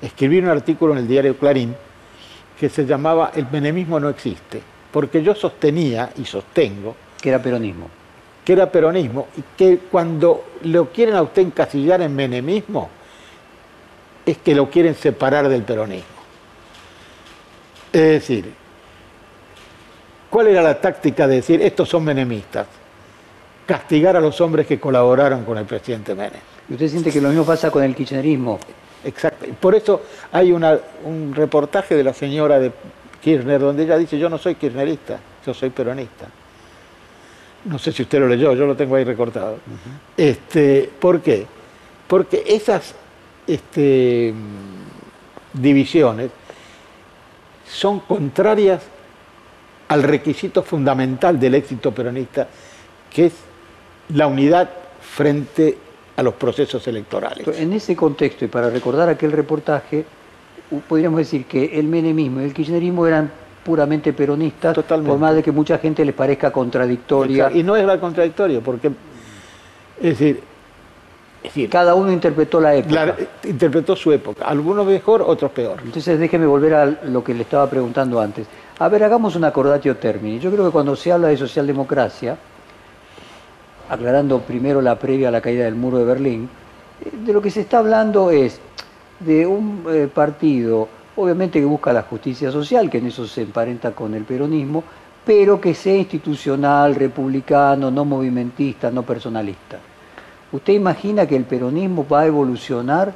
escribí un artículo en el diario Clarín que se llamaba El menemismo no existe, porque yo sostenía y sostengo que era peronismo. Que era peronismo y que cuando lo quieren a usted encasillar en menemismo es que lo quieren separar del peronismo. Es decir, ¿Cuál era la táctica de decir estos son menemistas? Castigar a los hombres que colaboraron con el presidente Menem. ¿Y usted siente que lo mismo pasa con el kirchnerismo? Exacto. Por eso hay un reportaje de la señora de Kirchner donde ella dice yo no soy kirchnerista, yo soy peronista. No sé si usted lo leyó, yo lo tengo ahí recortado. este, ¿Por qué? Porque esas este, divisiones son contrarias al requisito fundamental del éxito peronista, que es la unidad frente a los procesos electorales. En ese contexto, y para recordar aquel reportaje, podríamos decir que el menemismo y el kirchnerismo eran puramente peronistas, Totalmente. por más de que mucha gente les parezca contradictoria. Y no es la contradictoria, porque, es decir, cada uno interpretó la época. interpretó su época, algunos mejor, otros peor. Entonces déjeme volver a lo que le estaba preguntando antes. A ver, hagamos una acordatio termini. Yo creo que cuando se habla de socialdemocracia, aclarando primero la previa a la caída del muro de Berlín, eh, de lo que se está hablando es de un eh, partido, obviamente que busca la justicia social, que en eso se emparenta con el peronismo, pero que sea institucional, republicano, no movimentista, no personalista. ¿Usted imagina que el peronismo va a evolucionar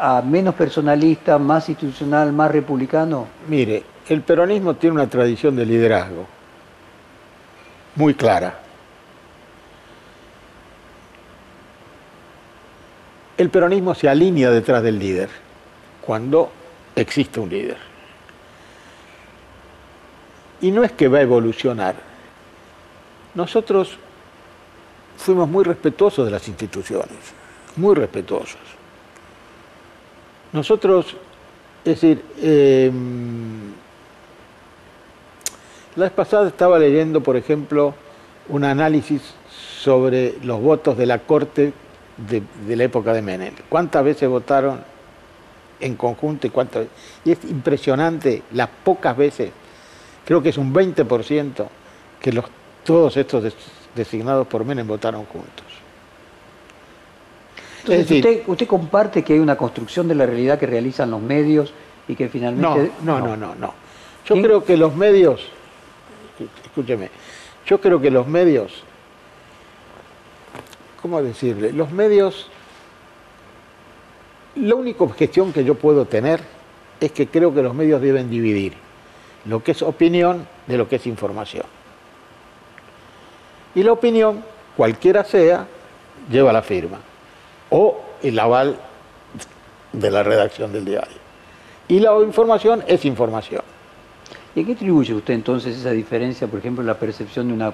a menos personalista, más institucional, más republicano? Mire, el peronismo tiene una tradición de liderazgo muy clara. El peronismo se alinea detrás del líder cuando existe un líder. Y no es que va a evolucionar. Nosotros fuimos muy respetuosos de las instituciones, muy respetuosos. Nosotros, es decir, eh, la vez pasada estaba leyendo, por ejemplo, un análisis sobre los votos de la Corte de, la época de Menem. ¿Cuántas veces votaron en conjunto y cuántas? Y es impresionante las pocas veces, creo que es un 20%, que los, todos estos designados por Menem votaron juntos. Entonces, usted, comparte que hay una construcción de la realidad que realizan los medios y que finalmente... No, no, no, no. no. Yo creo que los medios, escúcheme, yo creo que los medios, ¿cómo decirle? Los medios, la única objeción que yo puedo tener es que creo que los medios deben dividir lo que es opinión de lo que es información. Y la opinión, cualquiera sea, lleva la firma o el aval de la redacción del diario. Y la información es información. ¿Y a qué atribuye usted entonces esa diferencia, por ejemplo, en la percepción de una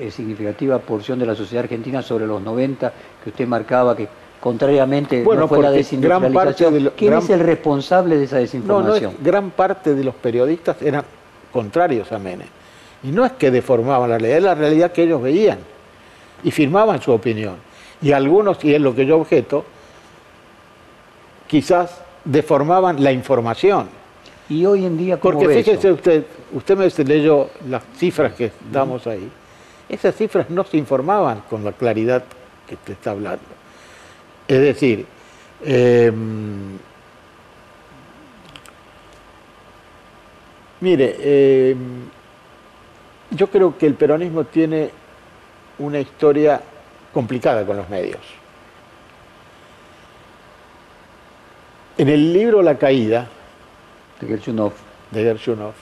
eh, significativa porción de la sociedad argentina sobre los 90 que usted marcaba que contrariamente bueno, no fue la desindustrialización? ¿Quién es el responsable de esa desinformación? No, gran parte de los periodistas eran contrarios a Menem. Y no es que deformaban la realidad, es la realidad que ellos veían y firmaban su opinión. Y algunos, y es lo que yo objeto, quizás deformaban la información. Y hoy en día, ¿cómo Porque fíjese usted, usted me leyó las cifras que damos ahí. Esas cifras no se informaban con la claridad que usted está hablando. Es decir, em, mire, em, yo creo que el peronismo tiene una historia complicada con los medios. En el libro La Caída, de Gershunov,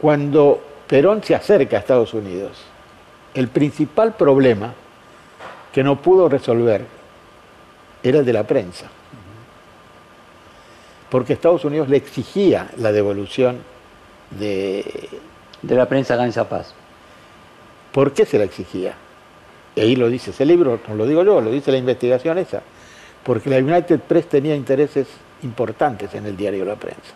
cuando Perón se acerca a Estados Unidos, el principal problema que no pudo resolver era el de la prensa. Porque Estados Unidos le exigía la devolución de... De la prensa Gansa Paz. ¿Por qué se la exigía? Y ahí lo dice ese libro, no lo digo yo, lo dice la investigación esa. Porque la United Press tenía intereses importantes en el diario La Prensa.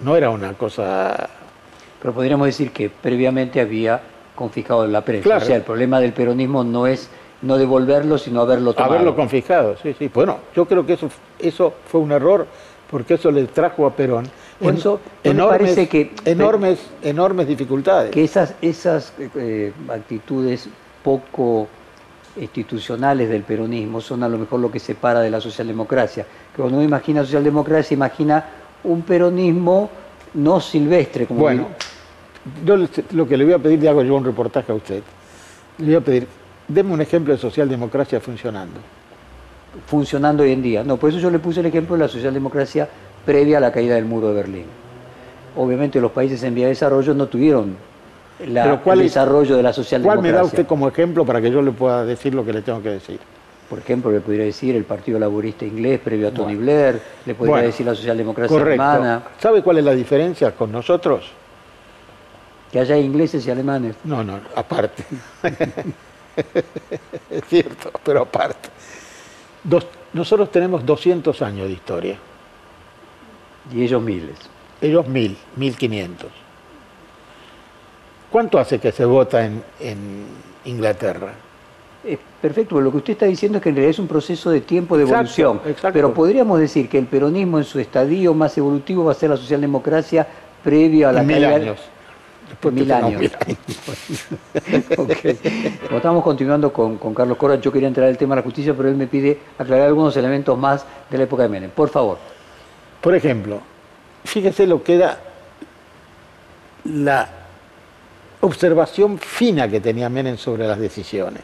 No era una cosa... Pero podríamos decir que previamente había confiscado la prensa. O sea, el problema del peronismo no es no devolverlo, sino haberlo tomado. Haberlo confiscado, sí, sí. Bueno, yo creo que eso, eso fue un error porque eso le trajo a Perón enormes, parece que, enormes, enormes dificultades. Que esas, esas eh, actitudes poco institucionales del peronismo son a lo mejor lo que separa de la socialdemocracia. Que cuando uno imagina socialdemocracia, imagina un peronismo no silvestre. Como bueno, yo lo que le voy a pedir, le hago yo un reportaje a usted, le voy a pedir, deme un ejemplo de socialdemocracia funcionando. Funcionando hoy en día. No, por eso yo le puse el ejemplo de la socialdemocracia previa a la caída del muro de Berlín. Obviamente los países en vía de desarrollo no tuvieron el desarrollo de la socialdemocracia. ¿Cuál me da usted como ejemplo para que yo le pueda decir lo que le tengo que decir? Por ejemplo, le podría decir el Partido Laborista Inglés previo a Tony Blair, le podría decir la socialdemocracia alemana. ¿Sabe cuál es la diferencia con nosotros? Que haya ingleses y alemanes. No, no, aparte. *laughs* es cierto, pero aparte. nosotros tenemos 200 años de historia. Y ellos miles. Ellos mil, mil quinientos. ¿Cuánto hace que se vota en, Inglaterra? perfecto, lo que usted está diciendo es que en realidad es un proceso de tiempo de evolución. Pero podríamos decir que el peronismo en su estadio más evolutivo va a ser la socialdemocracia previo a la mil años. Después mil años. *laughs* Como estamos continuando con, Carlos Cora, yo quería entrar al tema de la justicia, pero él me pide aclarar algunos elementos más de la época de Menem. Por favor. Por ejemplo, fíjese lo que era la observación fina que tenía Menem sobre las decisiones.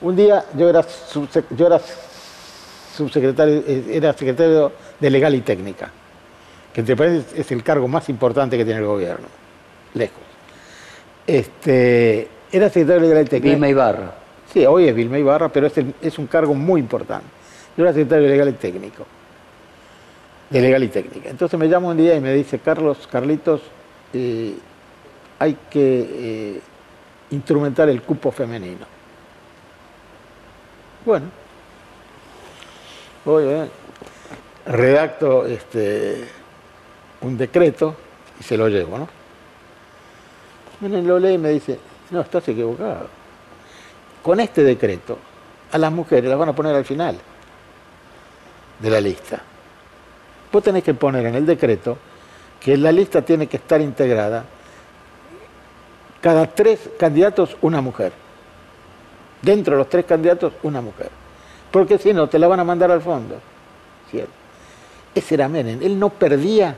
Un día yo era, yo era subsecretario, era secretario de Legal y Técnica, que entre paréntesis es el cargo más importante que tiene el gobierno, lejos. Este, Era secretario legal y técnico. Vilma Ibarra. Sí, hoy es Vilma Ibarra, pero es, el- es un cargo muy importante. Yo era secretario legal y técnico. De legal y técnica. Entonces me llama un día y me dice, Carlos, Carlitos, eh, hay que eh, instrumentar el cupo femenino. Bueno. Voy, eh, redacto este, un decreto y se lo llevo, ¿no? Menem lo lee y me dice, no, estás equivocado. Con este decreto, a las mujeres las van a poner al final de la lista. Vos tenés que poner en el decreto que la lista tiene que estar integrada cada tres candidatos una mujer. Dentro de los tres candidatos una mujer. Porque si no, te la van a mandar al fondo. ¿Cierto? Ese era Menem. Él no perdía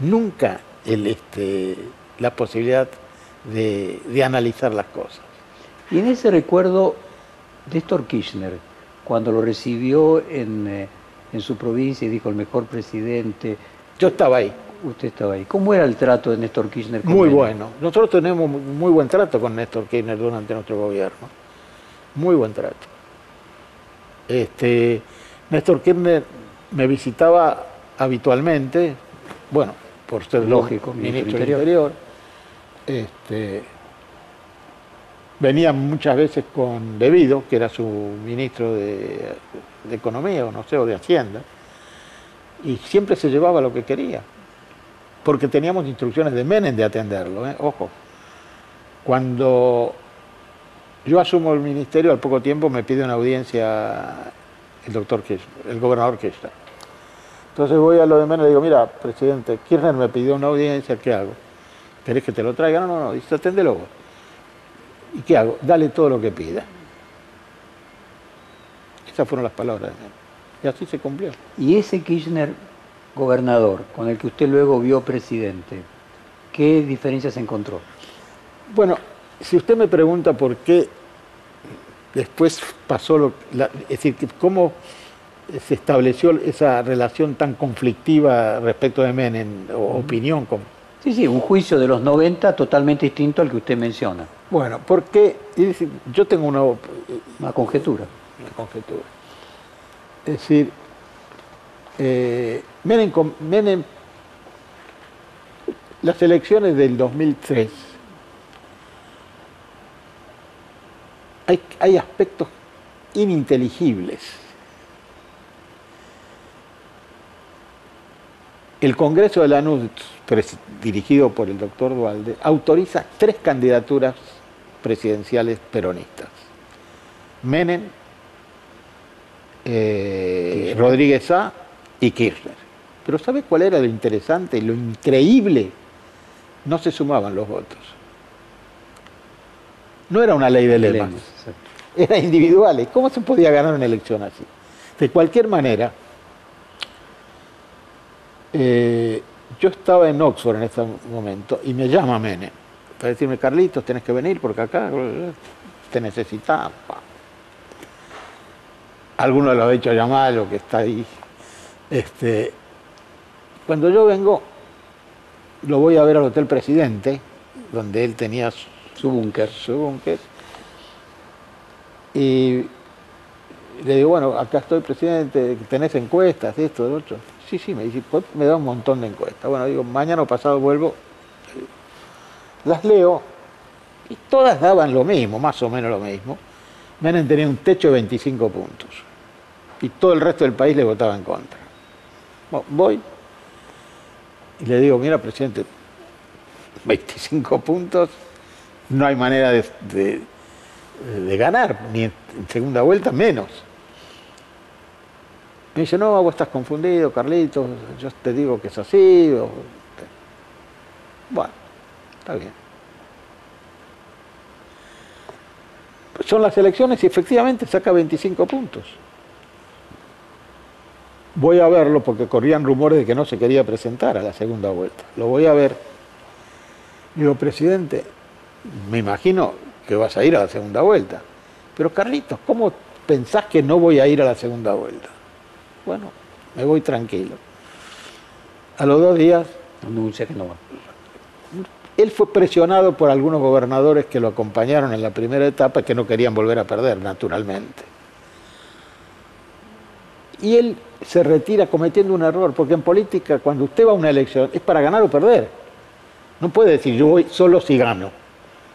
nunca este, la posibilidad de, de analizar las cosas. Y en ese recuerdo, Néstor Kirchner, cuando lo recibió en, eh, en su provincia y dijo el mejor presidente, Yo estaba ahí. usted estaba ahí. ¿Cómo era el trato de Néstor Kirchner con Muy bueno. Nosotros tenemos muy buen trato con Néstor Kirchner durante nuestro gobierno. Muy buen trato. Este, Néstor Kirchner me visitaba habitualmente, bueno, por ser Lógico, ministro ministro del Interior. Este, venía muchas veces con Devido, que era su ministro de, Economía, o no sé, o de Hacienda, y siempre se llevaba lo que quería porque teníamos instrucciones de Menem de atenderlo, ¿eh? ojo. Cuando yo asumo el ministerio, al poco tiempo me pide una audiencia el doctor Kirchner, el gobernador Kirchner. Entonces voy a lo de Menem y digo, mira, presidente, Kirchner me pidió una audiencia, ¿qué hago? ¿Querés que te lo traiga? No, no, no, dice, aténdelo vos. ¿Y qué hago? Dale todo lo que pida. Esas fueron las palabras de Menem. Y así se cumplió. Y ese Kirchner gobernador, con el que usted luego vio presidente, ¿qué diferencias encontró? Bueno, si usted me pregunta por qué después pasó lo la- es decir, cómo se estableció esa relación tan conflictiva respecto de Menem, o opinión con... Sí, sí, un juicio de los 90 totalmente distinto al que usted menciona. Bueno, porque yo tengo una, conjetura. una conjetura. Es decir, eh, Menem, las elecciones del 2003, hay, hay aspectos ininteligibles. El Congreso de Lanús, pres- dirigido por el doctor Dualde, autoriza tres candidaturas presidenciales peronistas. Menem, eh, Rodríguez A y Kirchner. Pero ¿sabe cuál era lo interesante y lo increíble? No se sumaban los votos. No era una ley de lemas, era individuales. ¿Cómo se podía ganar una elección así? De cualquier manera, eh, yo estaba en Oxford en este momento y me llama Menem para decirme, Carlitos, tenés que venir porque acá te necesitamos. Alguno lo ha hecho llamar, lo que está ahí. Este, cuando yo vengo, lo voy a ver al Hotel Presidente, donde él tenía Su búnker. su búnker. Y le digo, bueno, acá estoy presidente, tenés encuestas, esto, lo otro. Sí, sí, me dice, "Pues, me da un montón de encuestas. Bueno, digo, mañana o pasado vuelvo, las leo y todas daban lo mismo, más o menos lo mismo. Menem tenía un techo de 25 puntos y todo el resto del país le votaba en contra. Voy y le digo, mira, presidente, 25 puntos, no hay manera de- de ganar, ni en segunda vuelta menos. Me dice, no, vos estás confundido, Carlitos, yo te digo que es así. o- Bueno, está bien. Son las elecciones y efectivamente saca 25 puntos. Voy a verlo porque corrían rumores de que no se quería presentar a la segunda vuelta. Lo voy a ver. Digo, presidente, me imagino que vas a ir a la segunda vuelta. Pero Carlitos, ¿cómo pensás que no voy a ir a la segunda vuelta? Bueno, me voy tranquilo. A los dos días Anuncia que no va. Él fue presionado por algunos gobernadores que lo acompañaron en la primera etapa que no querían volver a perder, naturalmente. Y él se retira cometiendo un error, porque en política cuando usted va a una elección es para ganar o perder. No puede decir yo voy solo si gano.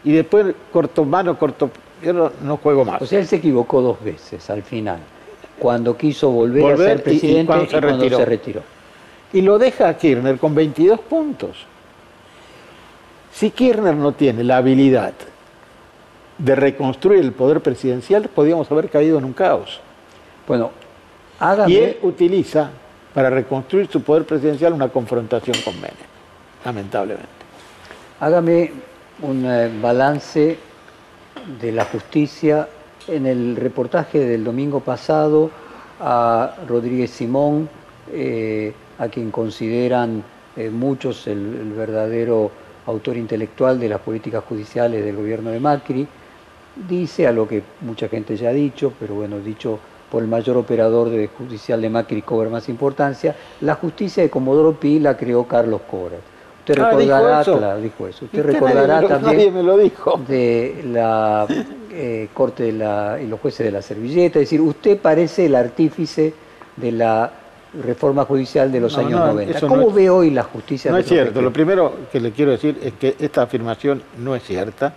Y después corto mano, corto yo no, juego más. O sea, él se equivocó dos veces al final, cuando quiso volver, a ser presidente y, cuando, se, retiró. Y lo deja a Kirchner con 22 puntos. Si Kirchner no tiene la habilidad de reconstruir el poder presidencial, podríamos haber caído en un caos. Bueno, hágame... Y él utiliza para reconstruir su poder presidencial una confrontación con Menem, lamentablemente. Hágame un eh, balance de la justicia en el reportaje del domingo pasado a Rodríguez Simón, eh, a quien consideran eh, muchos el, verdadero autor intelectual de las políticas judiciales del gobierno de Macri, dice a lo que mucha gente ya ha dicho, pero bueno, dicho por el mayor operador de judicial de Macri cobra más importancia, la justicia de Comodoro Pi la creó Carlos Cobra. Usted ah, recordará, dijo eso. Usted, recordará también de la *laughs* eh, Corte de la, y los jueces de la servilleta. Es decir, usted parece el artífice de la reforma judicial de los años 90. ¿Cómo ve hoy la justicia? No es cierto. Lo primero que le quiero decir es que esta afirmación no es cierta.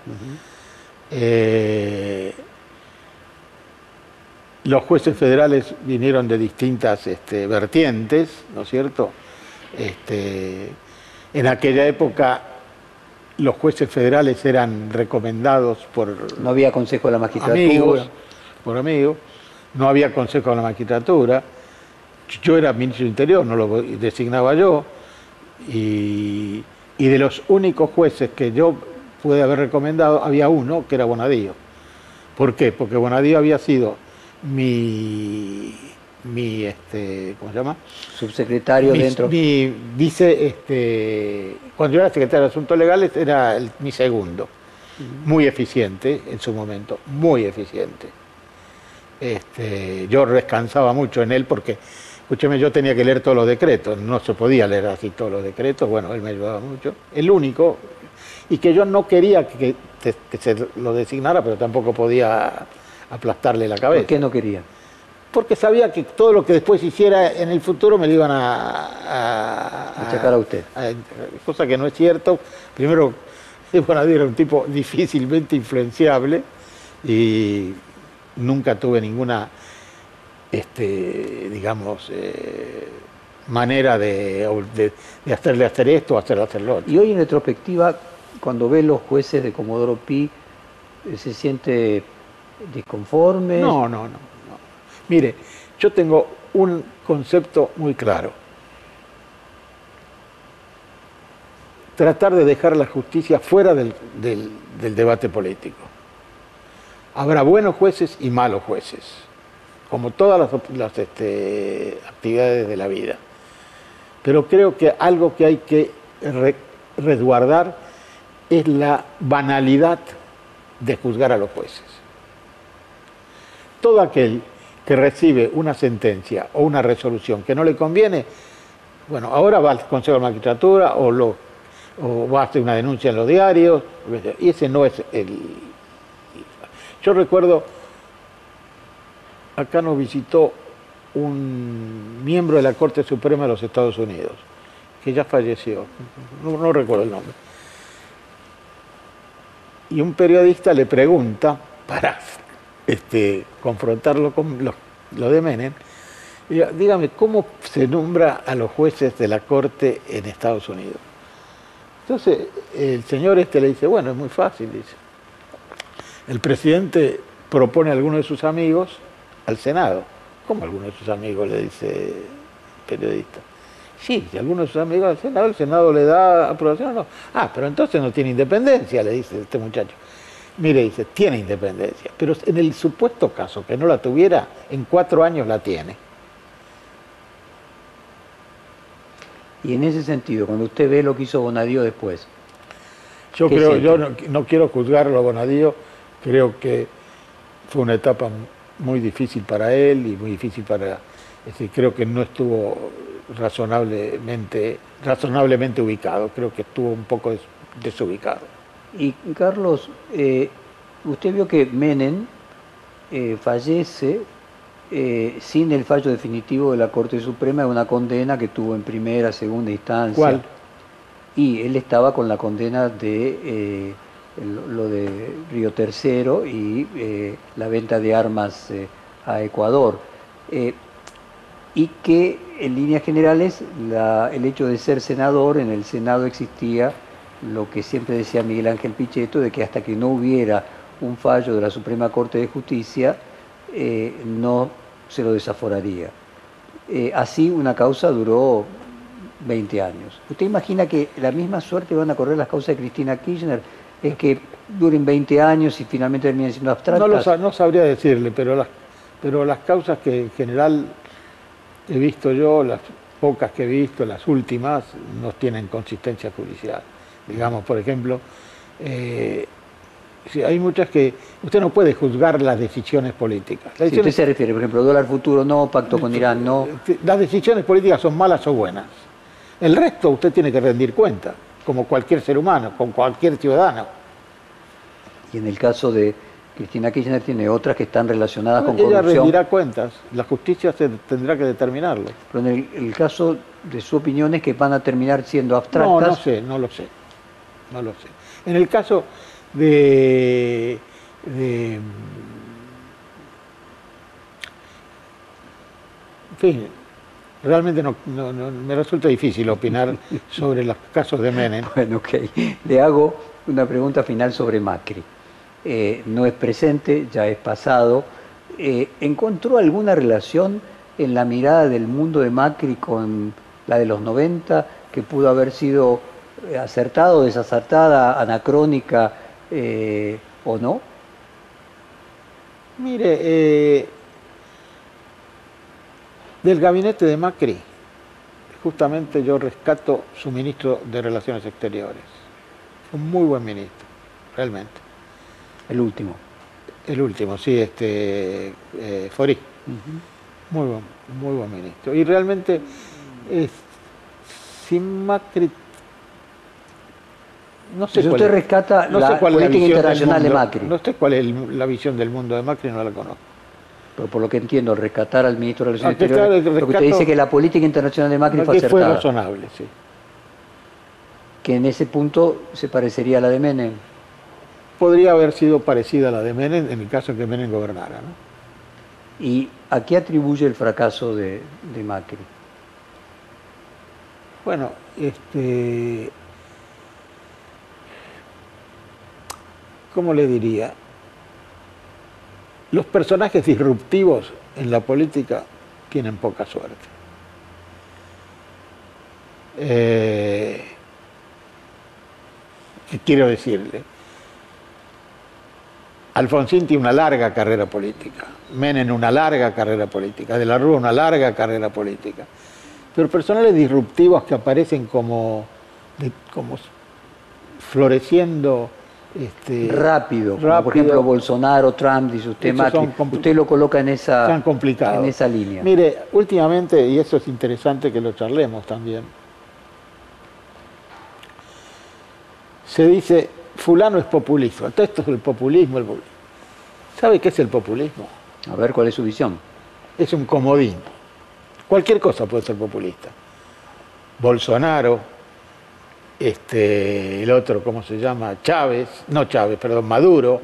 Eh, los jueces federales vinieron de distintas este, vertientes, ¿no es cierto? Este, en aquella época los jueces federales eran recomendados por... No había consejo de la magistratura. Amigos, por amigos. No había consejo de la magistratura. Yo era ministro del Interior, no lo designaba yo. Y, y de los únicos jueces que yo pude haber recomendado, había uno que era Bonadío. ¿Por qué? Porque Bonadío había sido mi mi este, ¿cómo se llama? Subsecretario dentro. Mi vice, este, cuando yo era secretario de Asuntos Legales, era mi segundo. Muy eficiente en su momento, muy eficiente. Este, yo descansaba mucho en él porque, escúcheme, yo tenía que leer todos los decretos, no se podía leer así todos los decretos, bueno, él me ayudaba mucho. El único, y que yo no quería que, que se lo designara, pero tampoco podía aplastarle la cabeza. ¿Por qué no quería? Porque sabía que todo lo que después hiciera en el futuro me lo iban a... A, a, a usted. cosa que no es cierto. Primero, *laughs* Bonadío era un tipo difícilmente influenciable y nunca tuve ninguna, este, digamos, eh, manera de, de, hacerle hacer esto o hacerle hacer lo otro. Y hoy en retrospectiva, cuando ve los jueces de Comodoro Pi, ¿se siente disconforme? No, no, no. Mire, yo tengo un concepto muy claro. Tratar de dejar la justicia fuera del, debate político. Habrá buenos jueces y malos jueces, como todas las, este, actividades de la vida. Pero creo que algo que hay que resguardar es la banalidad de juzgar a los jueces. Todo aquel que recibe una sentencia o una resolución que no le conviene, bueno, ahora va al Consejo de Magistratura o, lo, va a hacer una denuncia en los diarios, y ese no es el... Yo recuerdo, acá nos visitó un miembro de la Corte Suprema de los Estados Unidos, que ya falleció, no recuerdo el nombre. Y un periodista le pregunta, *laughs* para este, confrontarlo con lo, de Menem, dígame, ¿cómo se nombra a los jueces de la Corte en Estados Unidos? Entonces, el señor este le dice, bueno, es muy fácil, dice. El presidente propone a alguno de sus amigos al Senado. ¿Cómo alguno de sus amigos? le dice el periodista. Sí, si alguno de sus amigos al Senado, el Senado le da aprobación o no. Ah, pero entonces no tiene independencia, le dice este muchacho. Mire, dice, tiene independencia, pero en el supuesto caso que no la tuviera, en cuatro años la tiene. Y en ese sentido, cuando usted ve lo que hizo Bonadío después. Yo creo, yo no, quiero juzgarlo a Bonadío, creo que fue una etapa muy difícil para él y muy difícil para. Es decir, creo que no estuvo razonablemente, razonablemente ubicado, creo que estuvo un poco desubicado. Y Carlos, eh, usted vio que Menem eh, fallece eh, sin el fallo definitivo de la Corte Suprema de una condena que tuvo en primera, segunda instancia. ¿Cuál? Y él estaba con la condena de lo de Río Tercero y la venta de armas a Ecuador. y que en líneas generales el hecho de ser senador, en el Senado existía lo que siempre decía Miguel Ángel Pichetto, de que hasta que no hubiera un fallo de la Suprema Corte de Justicia, eh, no se lo desaforaría. Eh, así una causa duró 20 años. ¿Usted imagina que la misma suerte van a correr las causas de Cristina Kirchner? Es que duren 20 años y finalmente terminen siendo abstractas. No, no sabría decirle, pero las, pero las causas que en general he visto yo, las pocas que he visto, las últimas, no tienen consistencia judicial. Digamos, por ejemplo, eh, hay muchas que usted no puede juzgar las decisiones políticas. Las usted se refiere, por ejemplo, dólar futuro no, pacto con Irán no. Las decisiones políticas son malas o buenas. El resto usted tiene que rendir cuenta, como cualquier ser humano, con cualquier ciudadano. Y en el caso de Cristina Kirchner tiene otras que están relacionadas con corrupción. Ella rendirá cuentas, la justicia se tendrá que determinarlo. Pero en el, caso de su opinión es que van a terminar siendo abstractas. No, no sé, no lo sé no lo sé. En el caso de, en fin, realmente no, me resulta difícil opinar *laughs* sobre los casos de Menem. Bueno, ok. Le hago una pregunta final sobre Macri. Eh, no es presente, ya es pasado. Eh, ¿Encontró alguna relación en la mirada del mundo de Macri con la de los 90 que pudo haber sido eh, acertada desacertada, anacrónica eh, o no? Mire, eh, del gabinete de Macri, justamente yo rescato su ministro de Relaciones Exteriores. Un muy buen ministro, realmente. El último. El último, sí, este Forí. Muy buen, muy buen ministro. Y realmente, sin Macri no sé usted rescata la política internacional de Macri. No sé cuál es la visión del mundo de Macri, no la conozco. Pero por lo que entiendo, rescatar al ministro de Relaciones Exteriores, lo que usted dice que la política internacional de Macri, fue acertada. fue razonable, sí. Que en ese punto se parecería a la de Menem. Podría haber sido parecida a la de Menem en el caso en que Menem gobernara. ¿no? ¿Y a qué atribuye el fracaso de, de Macri? Bueno, este, ¿cómo le diría? Los personajes disruptivos en la política tienen poca suerte. Eh, ¿Qué quiero decirle? Alfonsín tiene una larga carrera política, Menem una larga carrera política, De la Rúa una larga carrera política. Pero personajes disruptivos que aparecen como, como floreciendo este, rápido, por ejemplo Bolsonaro, Trump, dice usted, usted lo coloca en esa, en esa línea. Mire, últimamente, y eso es interesante que lo charlemos también, se dice, fulano es populista, todo esto es el populismo, el populismo. ¿Sabe qué es el populismo? A ver, ¿cuál es su visión? Es un comodín. Cualquier cosa puede ser populista. Bolsonaro, este, el otro, ¿cómo se llama? Chávez, no Chávez, perdón, Maduro,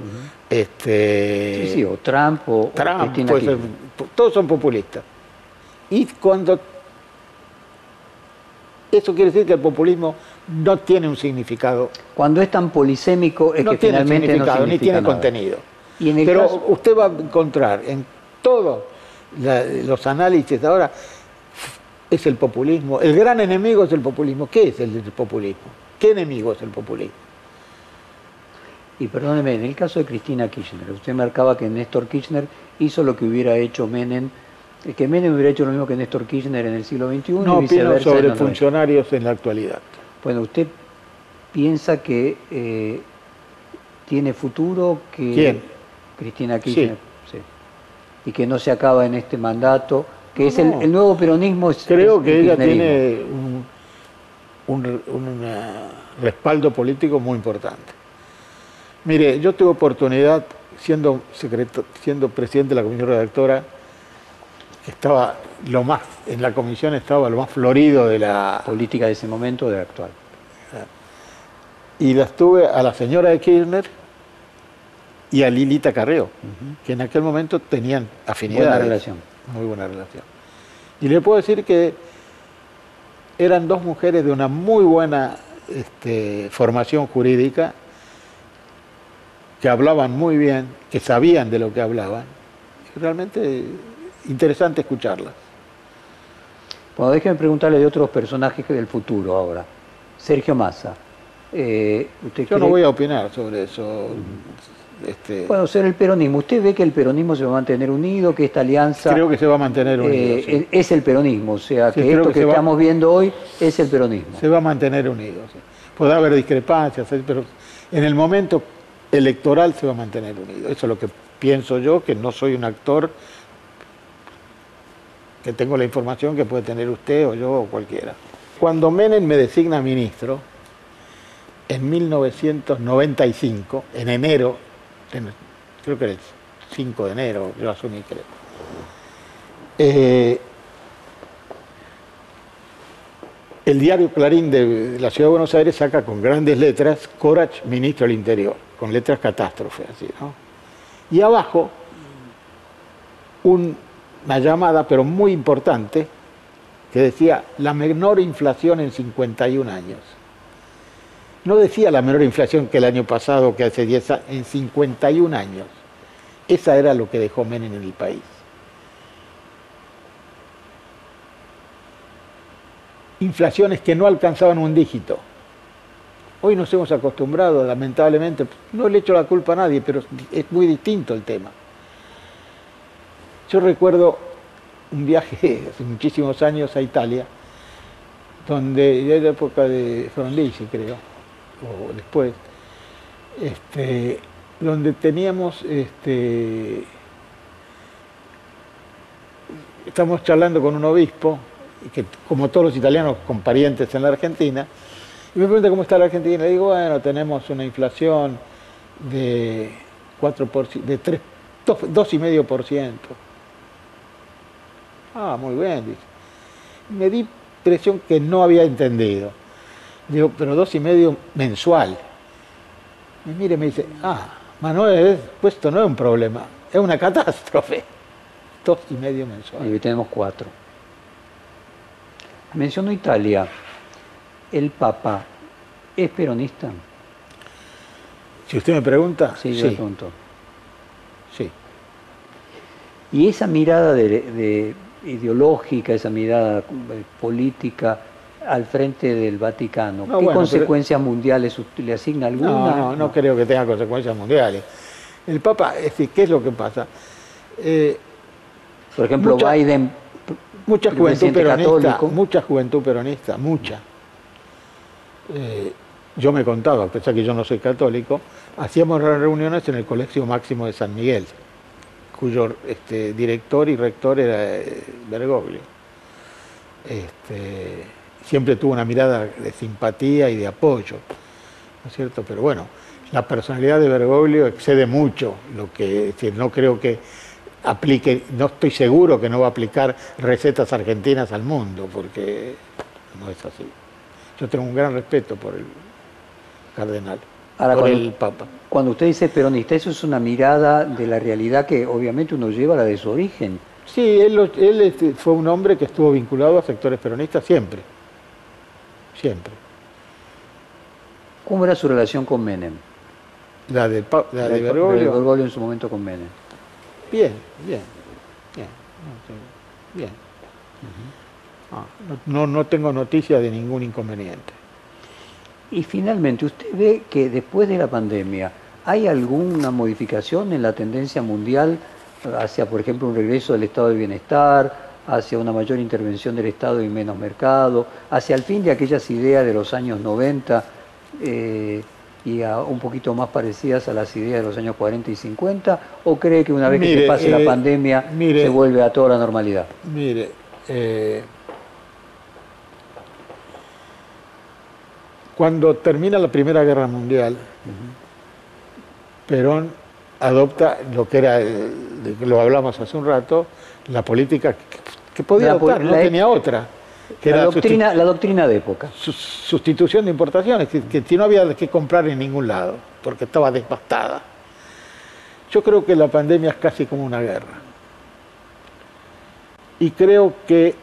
este, sí, sí, o Trump o, Trump, todos son populistas. Y cuando eso quiere decir que el populismo no tiene un significado. Cuando es tan polisémico es que tiene finalmente significado, ni tiene contenido. Pero usted va a encontrar en todos los análisis ahora es el populismo. El gran enemigo es el populismo. ¿Qué es el populismo? ¿Qué enemigo es el populismo? Y perdóneme, en el caso de Cristina Kirchner, usted marcaba que Néstor Kirchner hizo lo que hubiera hecho Menem, que Menem hubiera hecho lo mismo que Néstor Kirchner en el siglo XXI. No, opino sobre funcionarios en la actualidad. Bueno, ¿usted piensa que eh, tiene futuro? Que ¿Quién? Cristina Kirchner. Sí. Y que no se acaba en este mandato que es el, nuevo peronismo. Creo que ella tiene un, respaldo político muy importante. Mire, yo tuve oportunidad, siendo, siendo presidente de la comisión redactora, estaba lo más, en la comisión estaba lo más florido de la... Política de ese momento, de la actual. Y las tuve a la señora de Kirchner y a Lilita Carreo, que en aquel momento tenían afinidad. Buena relación. Muy buena relación. Y le puedo decir que eran dos mujeres de una muy buena este, formación jurídica, que hablaban muy bien, que sabían de lo que hablaban. Realmente interesante escucharlas. Bueno, déjeme preguntarle de otros personajes del futuro ahora. Sergio Massa. Eh, Yo no voy a opinar sobre eso. Este... Bueno, ser el peronismo. ¿Usted ve que el peronismo se va a mantener unido, que esta alianza... Creo que se va a mantener unido. Eh, es el peronismo, o sea, que esto que, estamos viendo hoy es el peronismo. Se va a mantener unido. Podrá haber discrepancias, pero en el momento electoral se va a mantener unido. Eso es lo que pienso yo, que no soy un actor que tengo la información que puede tener usted o yo o cualquiera. Cuando Menem me designa ministro, en 1995, en enero, creo que era el 5 de enero, yo asumí, creo. Eh, el diario Clarín de la Ciudad de Buenos Aires saca con grandes letras Corach, ministro del Interior, con letras catástrofe, así, ¿no? Y abajo, una llamada, pero muy importante, que decía la menor inflación en 51 años. No decía la menor inflación que el año pasado, que hace 10 años, en 51 años. Esa era lo que dejó Menem en el país. Inflaciones que no alcanzaban un dígito. Hoy nos hemos acostumbrado, lamentablemente, no le echo la culpa a nadie, pero es muy distinto el tema. Yo recuerdo un viaje *laughs* hace muchísimos años a Italia, donde ya la época de Frondizi, creo, o después, este, donde teníamos, este, estamos charlando con un obispo, que como todos los italianos con parientes en la Argentina, y me pregunta cómo está la Argentina, le digo, bueno, tenemos una inflación de 4%, de 3, 2,5%. Ah, muy bien, dice. Me di impresión que no había entendido. Digo, pero dos y medio mensual. Y mire, me dice, ah, Manuel, pues esto no es un problema, es una *laughs* catástrofe. Dos y medio mensual. Y hoy tenemos cuatro. Mencionó Italia. ¿El Papa es peronista? Si usted me pregunta, sí. Yo Le pregunto. Sí. Y esa mirada de, ideológica, esa mirada eh, política, al frente del Vaticano. ¿Qué consecuencias mundiales le asigna alguna? No, no, no, creo que tenga consecuencias mundiales. El Papa, es decir, ¿qué es lo que pasa? Eh, Por ejemplo, Biden, mucha juventud peronista, mucha juventud peronista, mucha. Eh, yo me contaba, a pesar que yo no soy católico, hacíamos reuniones en el Colegio Máximo de San Miguel, cuyo este, director y rector era eh, Bergoglio. Este, siempre tuvo una mirada de simpatía y de apoyo, ¿no es cierto? Pero bueno, la personalidad de Bergoglio excede mucho lo que, no creo que aplique, no estoy seguro que no va a aplicar recetas argentinas al mundo, porque no es así. Yo tengo un gran respeto por el cardenal, por el Papa. Cuando usted dice peronista, eso es una mirada de la realidad que obviamente uno lleva a la de su origen. Sí, él, él este, fue un hombre que estuvo vinculado a sectores peronistas siempre siempre. ¿Cómo era su relación con Menem? La de, la, de, Bergoglio. en su momento con Menem. Bien, bien, bien. bien. Ah, no, no tengo noticia de ningún inconveniente. Y finalmente, ¿usted ve que después de la pandemia hay alguna modificación en la tendencia mundial hacia, por ejemplo, un regreso del estado de bienestar, hacia una mayor intervención del Estado y menos mercado, hacia el fin de aquellas ideas de los años 90 eh, y un poquito más parecidas a las ideas de los años 40 y 50? ¿O cree que una vez que se pase la eh, pandemia se vuelve a toda la normalidad? Mire, eh, Cuando termina la Primera Guerra Mundial, Perón adopta lo que era, lo hablamos hace un rato, la política que, podía adoptar, no tenía otra. Que la, doctrina, la doctrina de época. Sustitución de importaciones, que, que no había que comprar en ningún lado, porque estaba devastada. Yo creo que la pandemia es casi como una guerra. Y creo que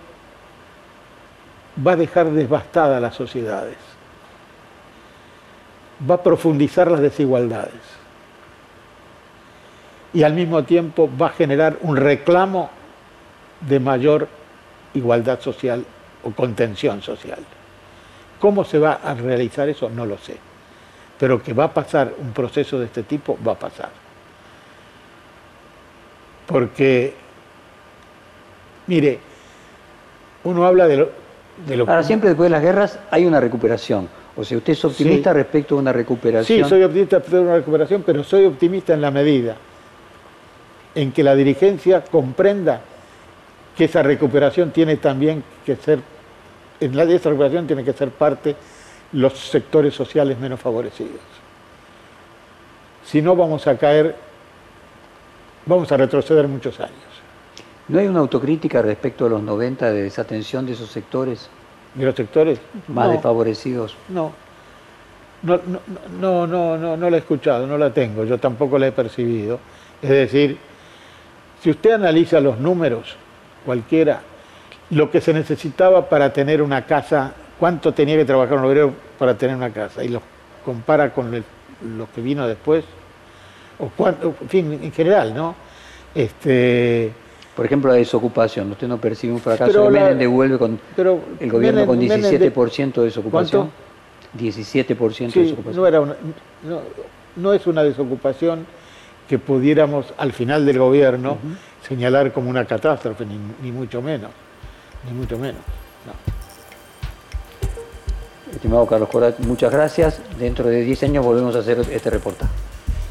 va a dejar devastadas las sociedades. Va a profundizar las desigualdades. Y al mismo tiempo va a generar un reclamo de mayor igualdad social o contención social. ¿Cómo se va a realizar eso? No lo sé. Pero que va a pasar un proceso de este tipo, va a pasar. Porque, mire, uno habla de lo, de Ahora, siempre después de las guerras hay una recuperación. O sea, usted es optimista respecto a una recuperación. Sí, soy optimista respecto a una recuperación, pero soy optimista en la medida en que la dirigencia comprenda que esa recuperación tiene también que ser, en la esa recuperación tiene que ser parte los sectores sociales menos favorecidos. Si no vamos a caer, vamos a retroceder muchos años. ¿No hay una autocrítica respecto a los 90 de desatención de esos sectores? ¿De los sectores? Más desfavorecidos. No. No, no, no, no, no, no la he escuchado, no la tengo, yo tampoco la he percibido. Es decir, si usted analiza los números, cualquiera, lo que se necesitaba para tener una casa, cuánto tenía que trabajar un obrero para tener una casa, y lo compara con lo que vino después, o cuánto, en fin, en general, ¿no? Este, por ejemplo, la desocupación. ¿Usted no percibe un fracaso? Pero Menem devuelve con el gobierno con 17% de desocupación. ¿Cuánto? 17% de desocupación. No, era una, no, es una desocupación que pudiéramos al final del gobierno señalar como una catástrofe, ni, mucho menos. Ni mucho menos. Estimado Carlos Corat, muchas gracias. Dentro de 10 años volvemos a hacer este reportaje.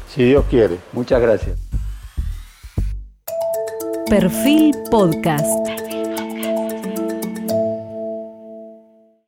Si Dios quiere. Muchas gracias. Perfil Podcast.